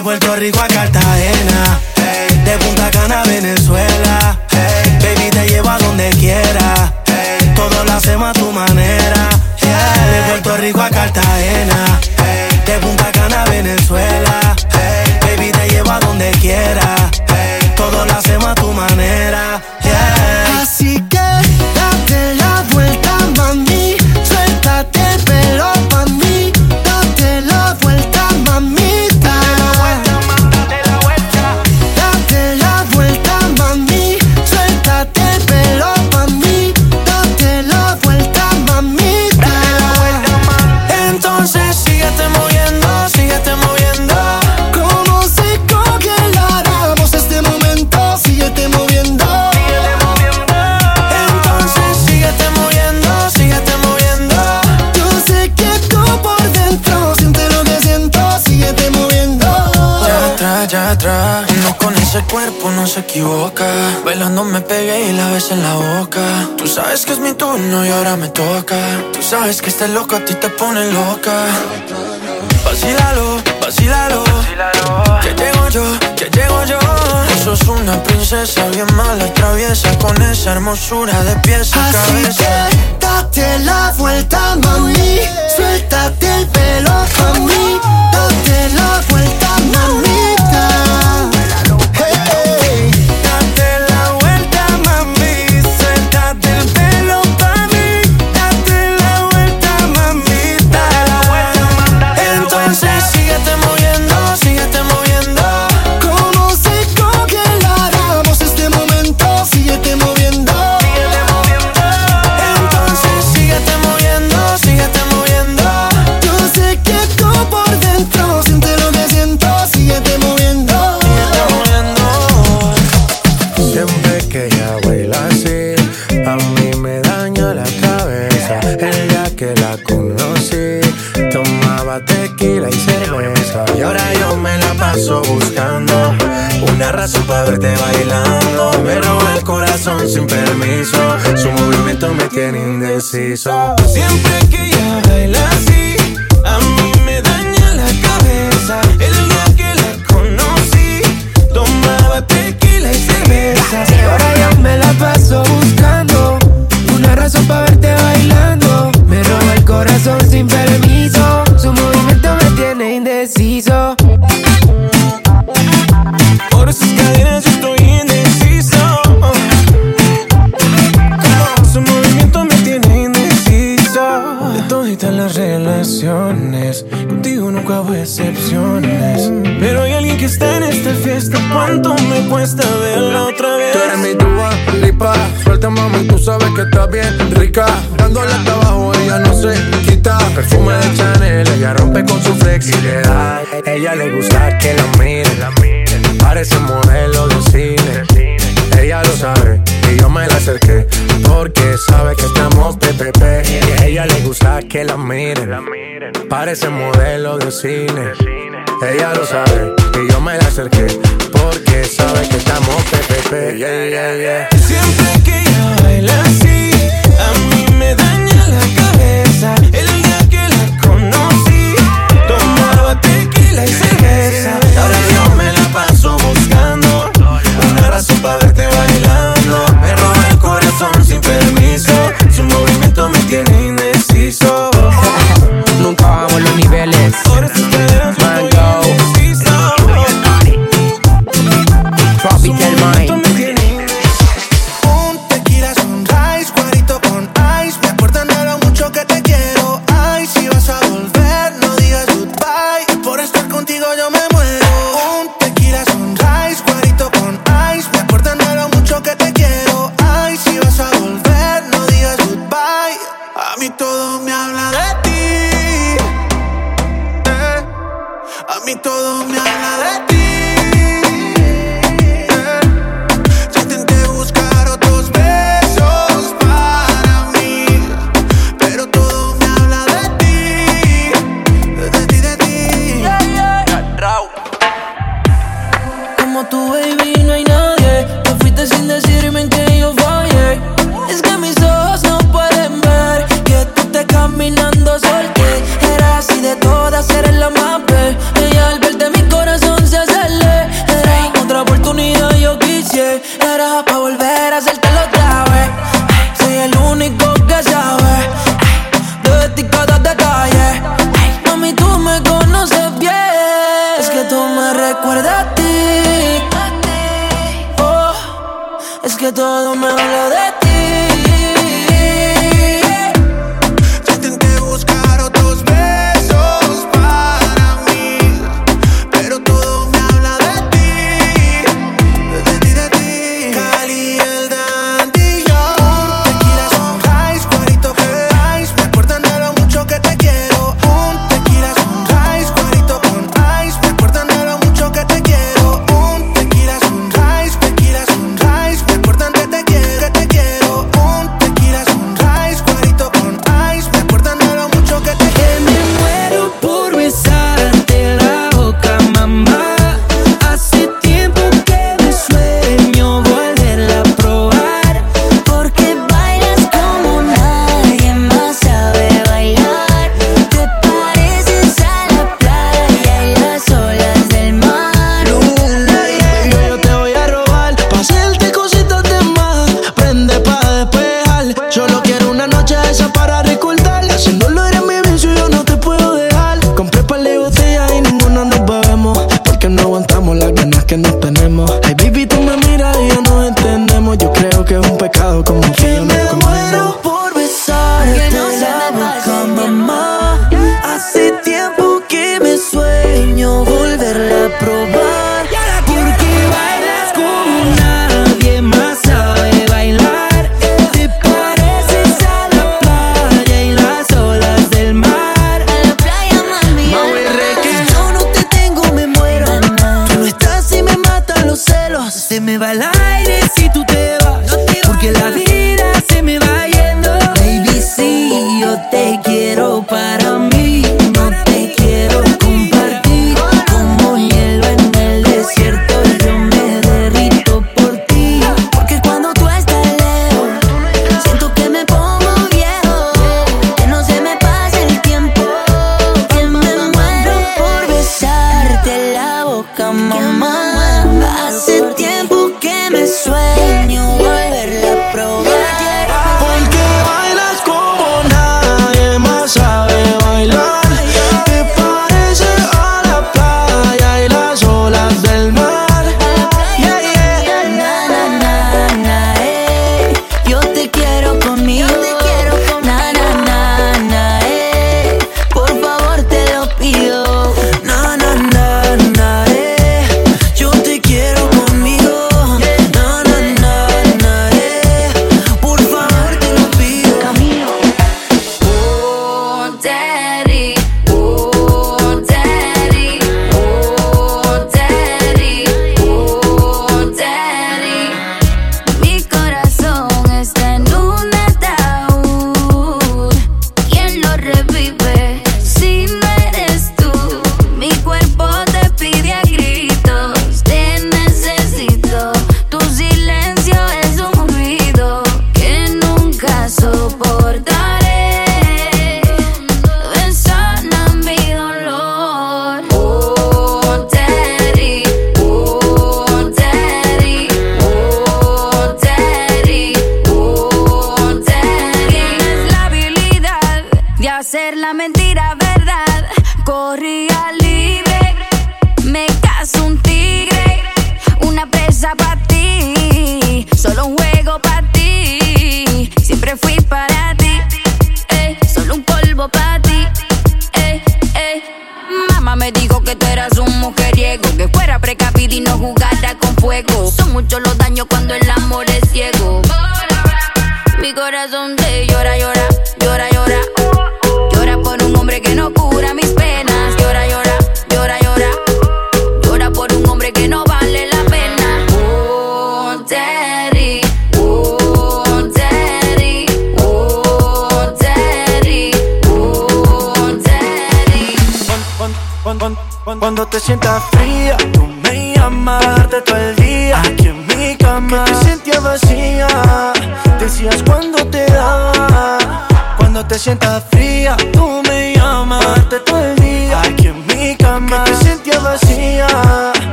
puedo llevar este loco a ti te pone loca. Vacílalo, vacílalo. Que llego yo, que llego yo. Tú sos una princesa bien mala, traviesa. Con esa hermosura de pies a Así cabeza. que date la vuelta, mami. Suéltate el pelo pa' mí. Date la vuelta, para verte bailando. Me roba el corazón sin permiso, su movimiento me tiene indeciso. Siempre que ella baila Perfume de Chanel, ella rompe con su flexibilidad. Ella le gusta que la miren. Parece modelo de cine. Ella lo sabe y yo me la acerqué. Porque sabe que estamos PPP. Y ella le gusta que la miren. Parece modelo de cine. Ella lo sabe y yo me la acerqué. Porque sabe que estamos PPP. Siempre que ella baila así, a mí me daña tequila y cerveza. Ahora yo me la paso buscando una razón para verte bailando. Me roba el corazón sin permiso. Su movimiento me tiene indeciso. Nunca bajamos los niveles.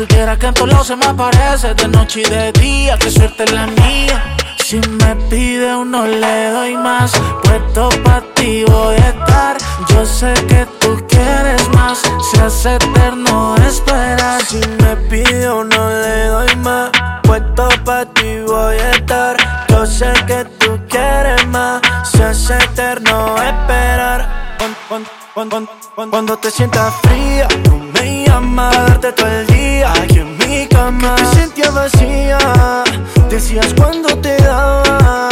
Supiera que en todos lados se me aparece, de noche y de día, que suerte es la mía. Si me pide uno le doy más, puesto pa' ti voy a estar. Yo sé que tú quieres más, se hace eterno esperar. Si me pide uno le doy más, puesto pa' ti voy a estar. Yo sé que tú quieres más, se hace eterno esperar. Cuando, te sientas fría, tú me llamas darte todo el día. Cama, te sentías vacía. Decías cuando te daba.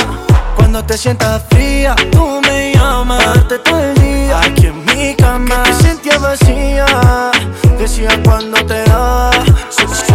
Cuando te sientas fría, tú me llamas darte todo el día. Aquí en mi cama, te sentías vacía. Decías cuando te daba.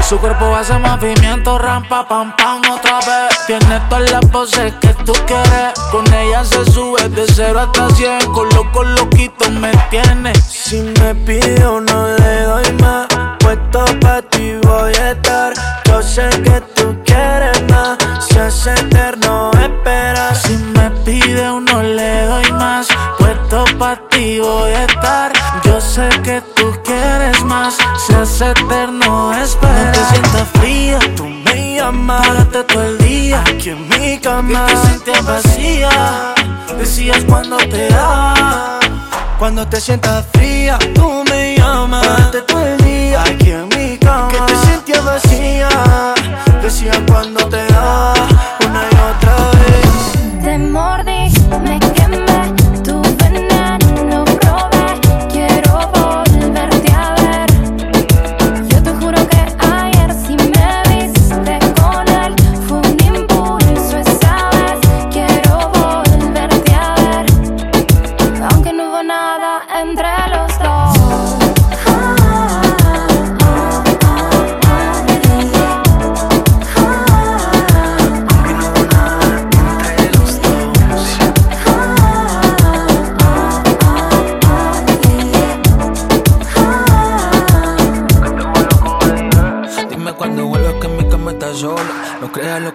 Su, cuerpo hace movimiento, rampa, pam, pam, otra vez. Tiene todas las poses que tú quieres. Con ella se sube de 0 hasta 100. Con loco, loquito me tiene. Si me pide uno le doy más, puesto pa' ti voy a estar. Yo sé que tú quieres más, se hace eterno esperar. Si me pide uno le doy más, puesto pa' ti voy a estar. Yo sé que tú quieres más, se hace eterno esperar. No te sientas fría, tú me llamas, date todo el día. Aquí en mi cama, Que te sentías vacía. decías cuando te daba. Cuando te sientas fría, tú me llamas, date todo el día. Aquí en mi cama, que te sentías vacía. Decías cuando te daba,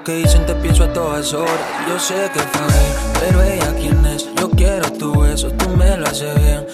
que dicen, te pienso a todas horas. Yo sé que fallé, pero ella quién es. Yo quiero tu beso, tú me lo haces bien.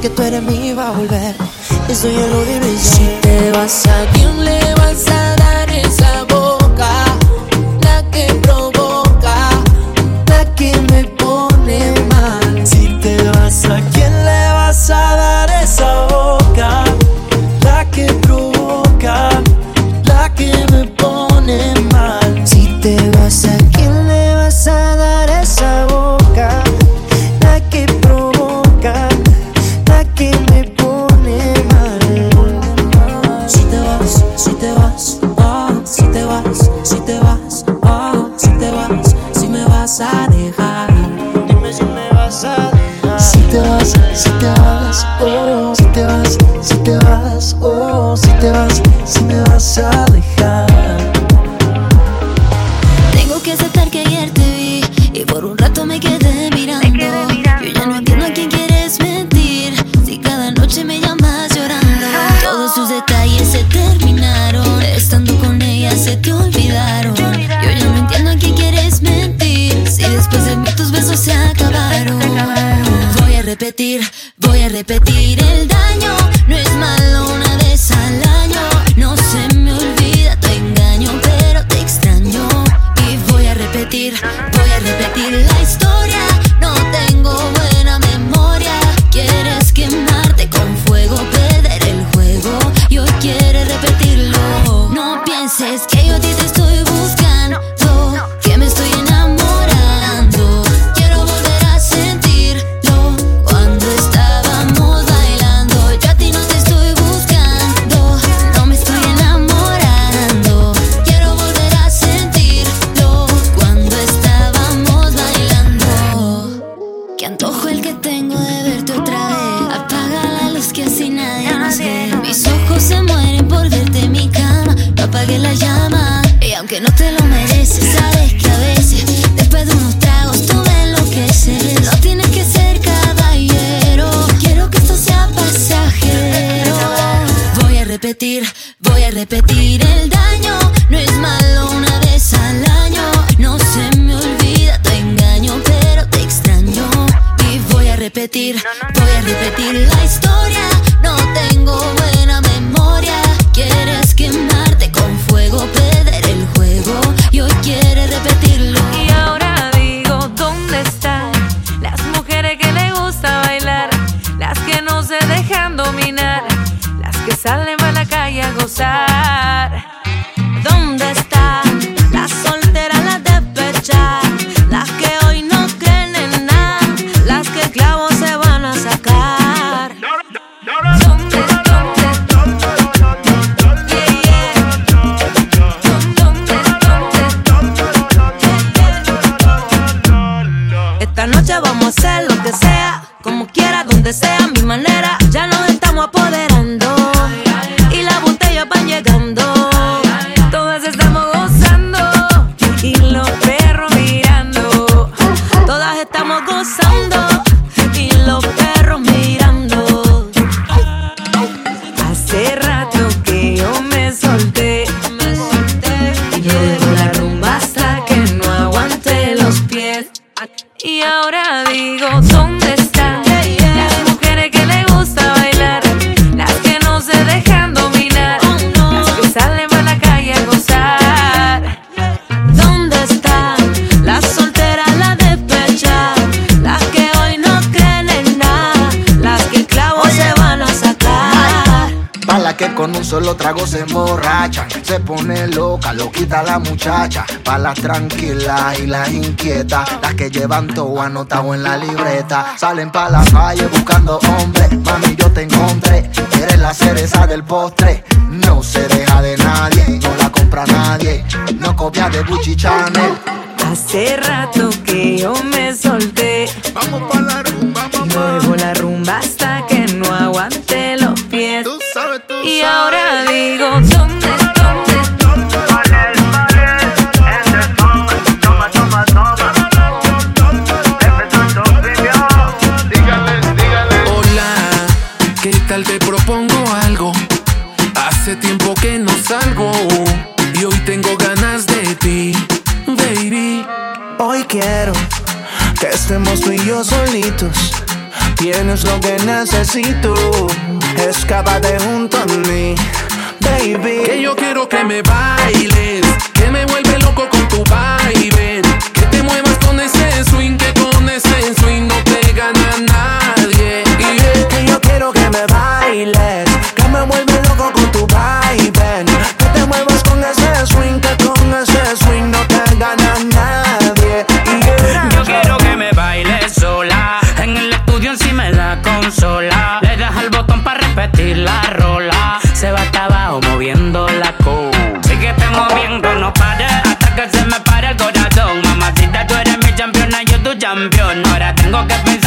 que tú eres mío va a volver. vamos a hacer lo que sea, como quiera, donde sea, mi manera. Cuando los tragos se emborrachan, se pone loca, lo quita la muchacha. Pa' las tranquilas y las inquietas, las que llevan todo anotado en la libreta. Salen pa' la calle buscando hombres, mami yo te encontré. Eres la cereza del postre, no se deja de nadie, no la compra nadie, no copia de Gucci Chanel. Hace rato que yo me solté. Vamos pa' la rumba. Luego la rumba ¿Dónde, dónde, dónde? ¿Cuál Dígale, dígale. Hola, ¿qué tal te propongo algo? Hace tiempo que no salgo y hoy tengo ganas de ti, Baby. Hoy quiero que estemos tú y yo solitos. Tienes lo que necesito. Escaba de junto a mí. Que yo quiero que me bailes, que me vuelve loco con tu baile. Que te muevas con ese swing, que con ese swing no te gana nadie. Yeah. Que yo quiero que me bailes, campeón. Ahora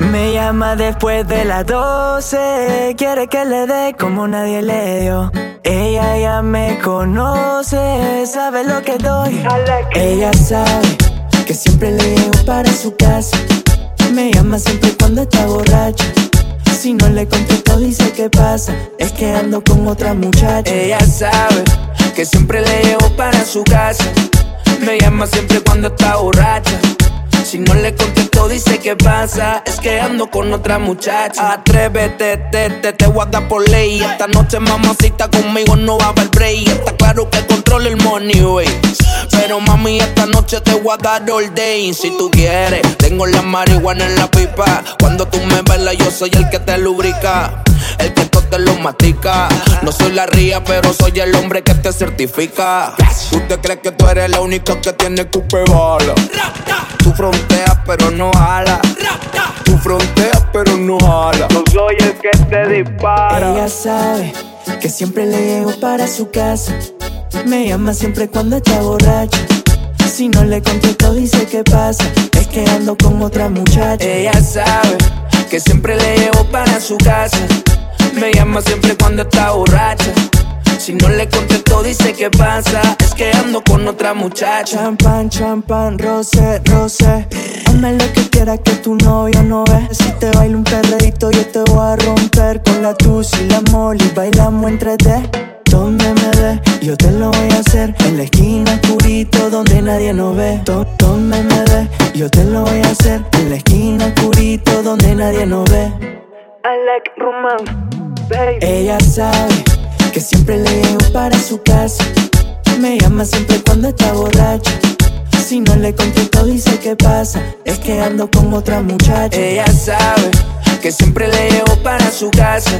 Me llama después de las 12, quiere que le dé como nadie le dio. Ella ya me conoce, sabe lo que doy. Ella sabe que siempre le llego para su casa. Me llama siempre cuando está borracha. Si no le contesto dice que pasa, es que ando con otra muchacha. Ella sabe que siempre le llevo para su casa. Me llama siempre cuando está borracha. Si no le contesto, dice que pasa. Es que ando con otra muchacha. Atrévete, te, te, te voy a dar por ley. Esta noche, mamacita, conmigo no va a haber break. Está claro que controlo el money, wey. Pero mami, esta noche te voy a dar all day. Si tú quieres, tengo la marihuana en la pipa. Cuando tú me velas, yo soy el que te lubrica. El que te lo matica. No soy la ría, pero soy el hombre que te certifica. Tú te crees que tú eres la única que tiene cupe bala. Tú fronteas, pero no jala. Tú fronteas, pero no jala. Yo soy el que te dispara. Ella sabe que siempre le llego para su casa. Me llama siempre cuando está borracha. Si no le contesto, dice que pasa. Es que ando con otra muchacha. Ella sabe que siempre le llevo para su casa. Me llama siempre cuando está borracha. Si no le contesto, dice que pasa. Es que ando con otra muchacha. Champán, champán, roce, roce. Hazme lo que quieras que tu novio no ve. Si te bailo un perreíto, yo te voy a romper. Con la tus y la moli, bailamos entre te. Donde me dé, yo te lo voy a hacer. En la esquina oscurito, donde nadie nos ve. Do- Donde me dé, yo te lo voy a hacer. En la esquina oscurito, donde nadie nos ve. I like romance, Ella sabe que siempre le llego para su casa. Me llama siempre cuando está borracha. Si no le contesto, dice que pasa. Es que ando con otra muchacha. Ella sabe que siempre le llevo para su casa.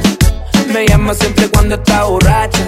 Me llama siempre cuando está borracha.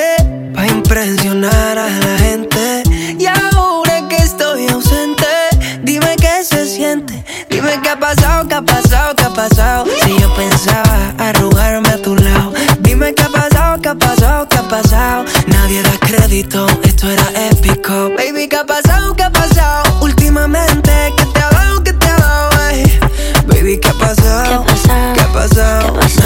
impresionar a la gente. Y ahora que estoy ausente Dime qué se siente. Dime qué ha pasado, qué ha pasado, qué ha pasado. Si yo pensaba arrugarme a tu lado. Dime qué ha pasado, qué ha pasado, qué ha pasado. Nadie da crédito, esto era épico. Baby, qué ha pasado, qué ha pasado Últimamente, ¿qué te ha dado, qué te ha dado, ey? Baby, ¿qué ha pasado?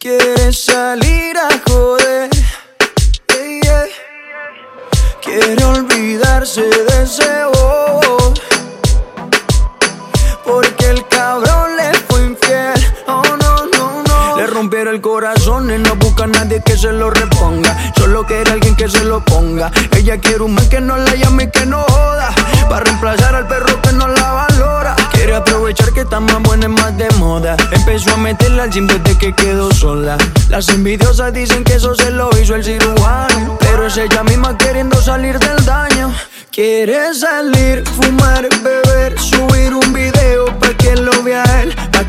Quiere salir a joder. Yeah. Quiere olvidarse de ese bobo. Porque el cabrón le fue infiel. Oh no, no, no. Le rompieron el corazón y no busca a nadie que se lo reponga. Solo quiere alguien que se lo ponga. Ella quiere un man que no la llame y que no joda. Para reemplazar al perro que no la valora. Quiere aprovechar que está más buena y más de moda. Empezó a meterla al gym desde que quedó sola. Las envidiosas dicen que eso se lo hizo el cirujano. Pero es ella misma queriendo salir del daño. Quiere salir, fumar, beber, subir un video pa' que lo vea él,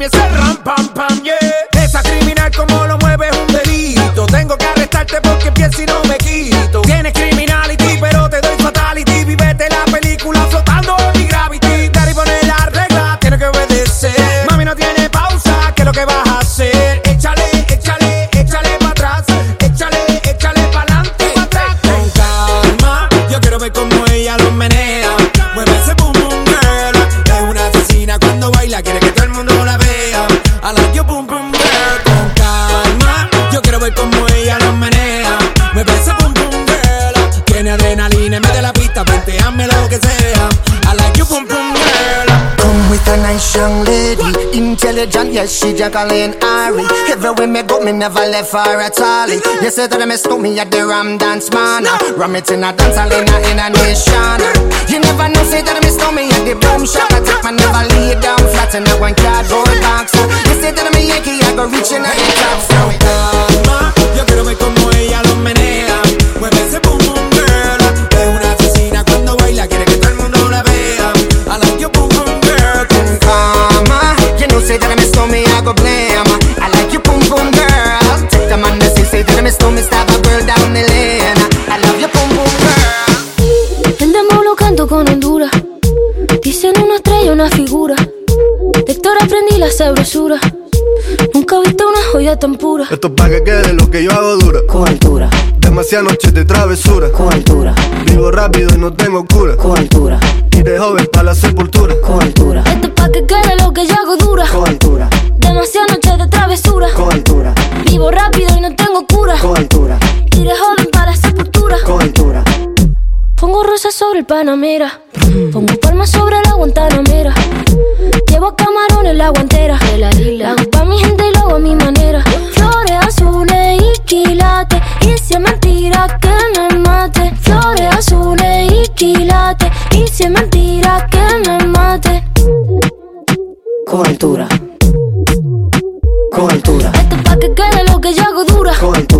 mami. Ese ram pam pam, yeah. Esa criminal como lo mueve un delito. Tengo que arrestarte porque pienso y no me quito. Tienes criminality, pero te doy fatality. Vivete la película flotando mi gravity. Daddy pone la regla, tiene que obedecer. Mami no tiene pausa, ¿qué es lo que vas nice young lady, intelligent, yes, she Jacqueline Ari. Everywhere me go, me never left her at all. You say that me stop me at the Ram Dance Man. Ram it in a dance hall in a, in a nation. You never know, say that me stop me at the boom shop. I take my never lay down flat in a one cardboard box. You say that me Yankee, I go reaching out the top. So calma, yo quiero ver cómo ella lo menea. Mueve ese boom say that me stop me, I go blame. I like you, boom boom girl. Take the man that say, say that me stop me, stab a girl down the lane. I love you, boom boom girl. Andamos bloqueando con Honduras. Dicen una estrella, una figura. De Héctor aprendí la sabrosura. Nunca he visto una joya tan pura. Esto es pa' que quede lo que yo hago dura. Con altura. Demasiadas noches de travesura. Con altura. Vivo rápido y no tengo cura. Con altura. Y de joven para la sepultura. Con altura. Esto es pa' que quede lo que yo hago dura. Con altura. Demasiadas noches de travesura. Con altura. Vivo rápido y no tengo cura. Con altura. Y de joven borrosa sobre el Panamera. Pongo palmas sobre la guantanamera. Llevo camarones la guantera. La hago pa' mi gente y lo hago a mi manera. Flores azules y quilates. Y si es mentira que me mate. Flores azules y quilates. Y si es mentira que me mate. Con altura. Con altura. Esto es pa' que quede lo que yo hago dura. Con altura.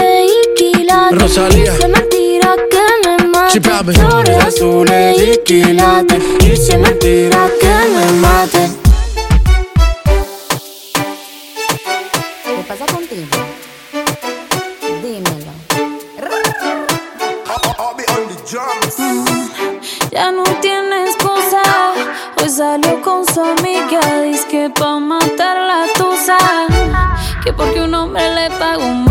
y quilates. Rosalía. Dice mentira que me mate. Flores azules y quilates. Dice mentira que me mate. ¿Qué pasa contigo? Dímelo. Ya no tiene excusa. Hoy salió con su amiga. Dice que pa' matar la tusa. Que porque un hombre le pagó mal.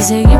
Y seguimos gastando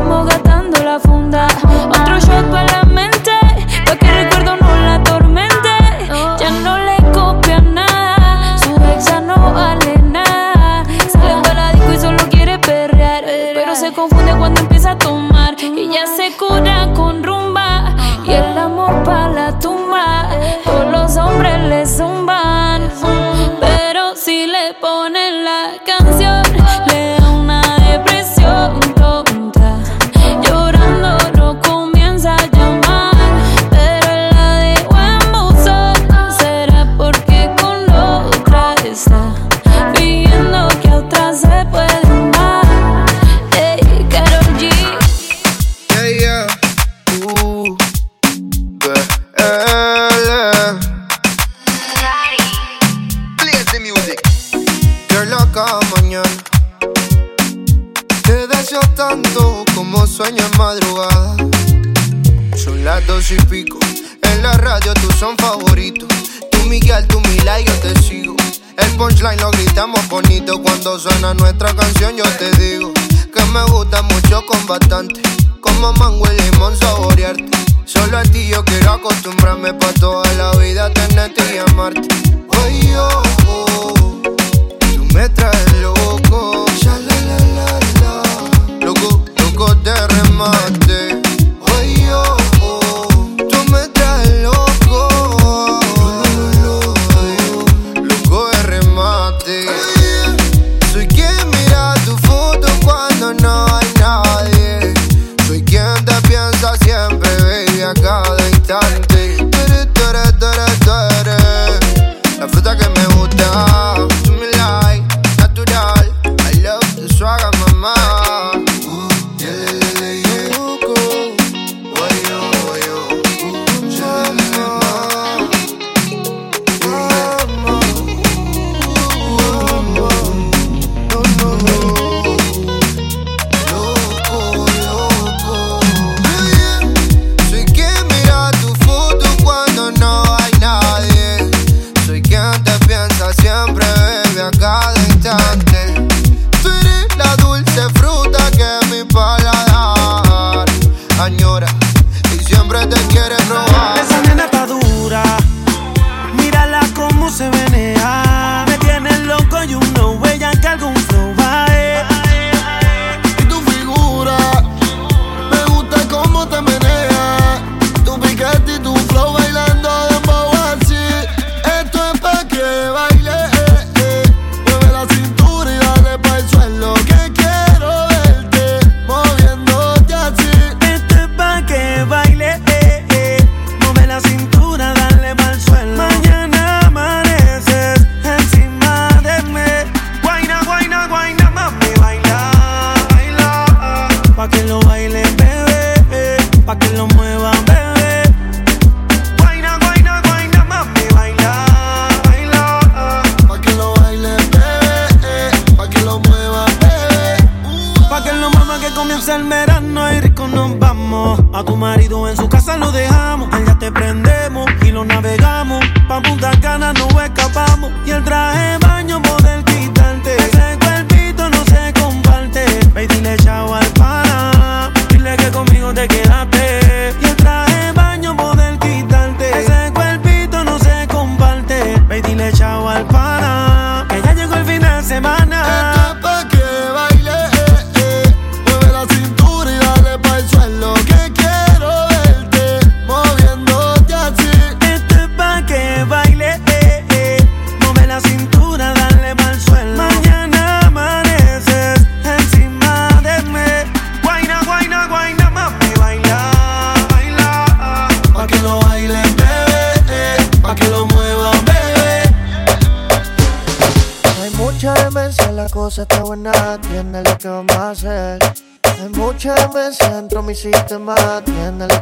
de mi sistema, tiene lo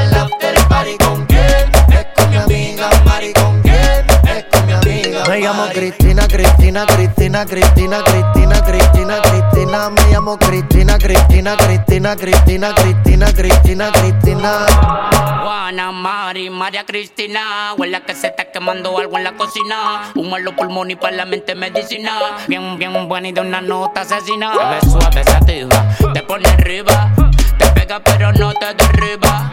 el after party. ¿Con quién? Es con mi amiga Mari. ¿Con quién? Es con mi amiga Me llamo Cristina, Cristina, Cristina, Cristina, Cristina, Cristina, Cristina. Me llamo Cristina, Cristina, Cristina, Cristina, Cristina, Cristina, Cristina. Juana, Mari, María Cristina. Huele que se está quemando algo en la cocina. Humo en los pulmones y para la mente medicina. Bien, bien buena y de una nota asesina. Ves suave, sativa, te pone arriba. Te pega pero no te derriba.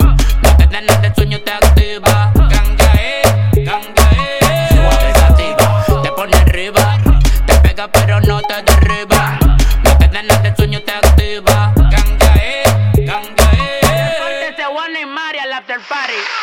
No te da nada de sueño, te activa. Ganga, eh, ganga, eh. Suave, sativa, te pone arriba. Te pega pero no te derriba. No te da nada de sueño, te activa. Ganga, eh, ganga, eh. Ese Juana y Mari al after party.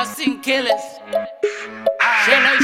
Justin Killers. Chelo y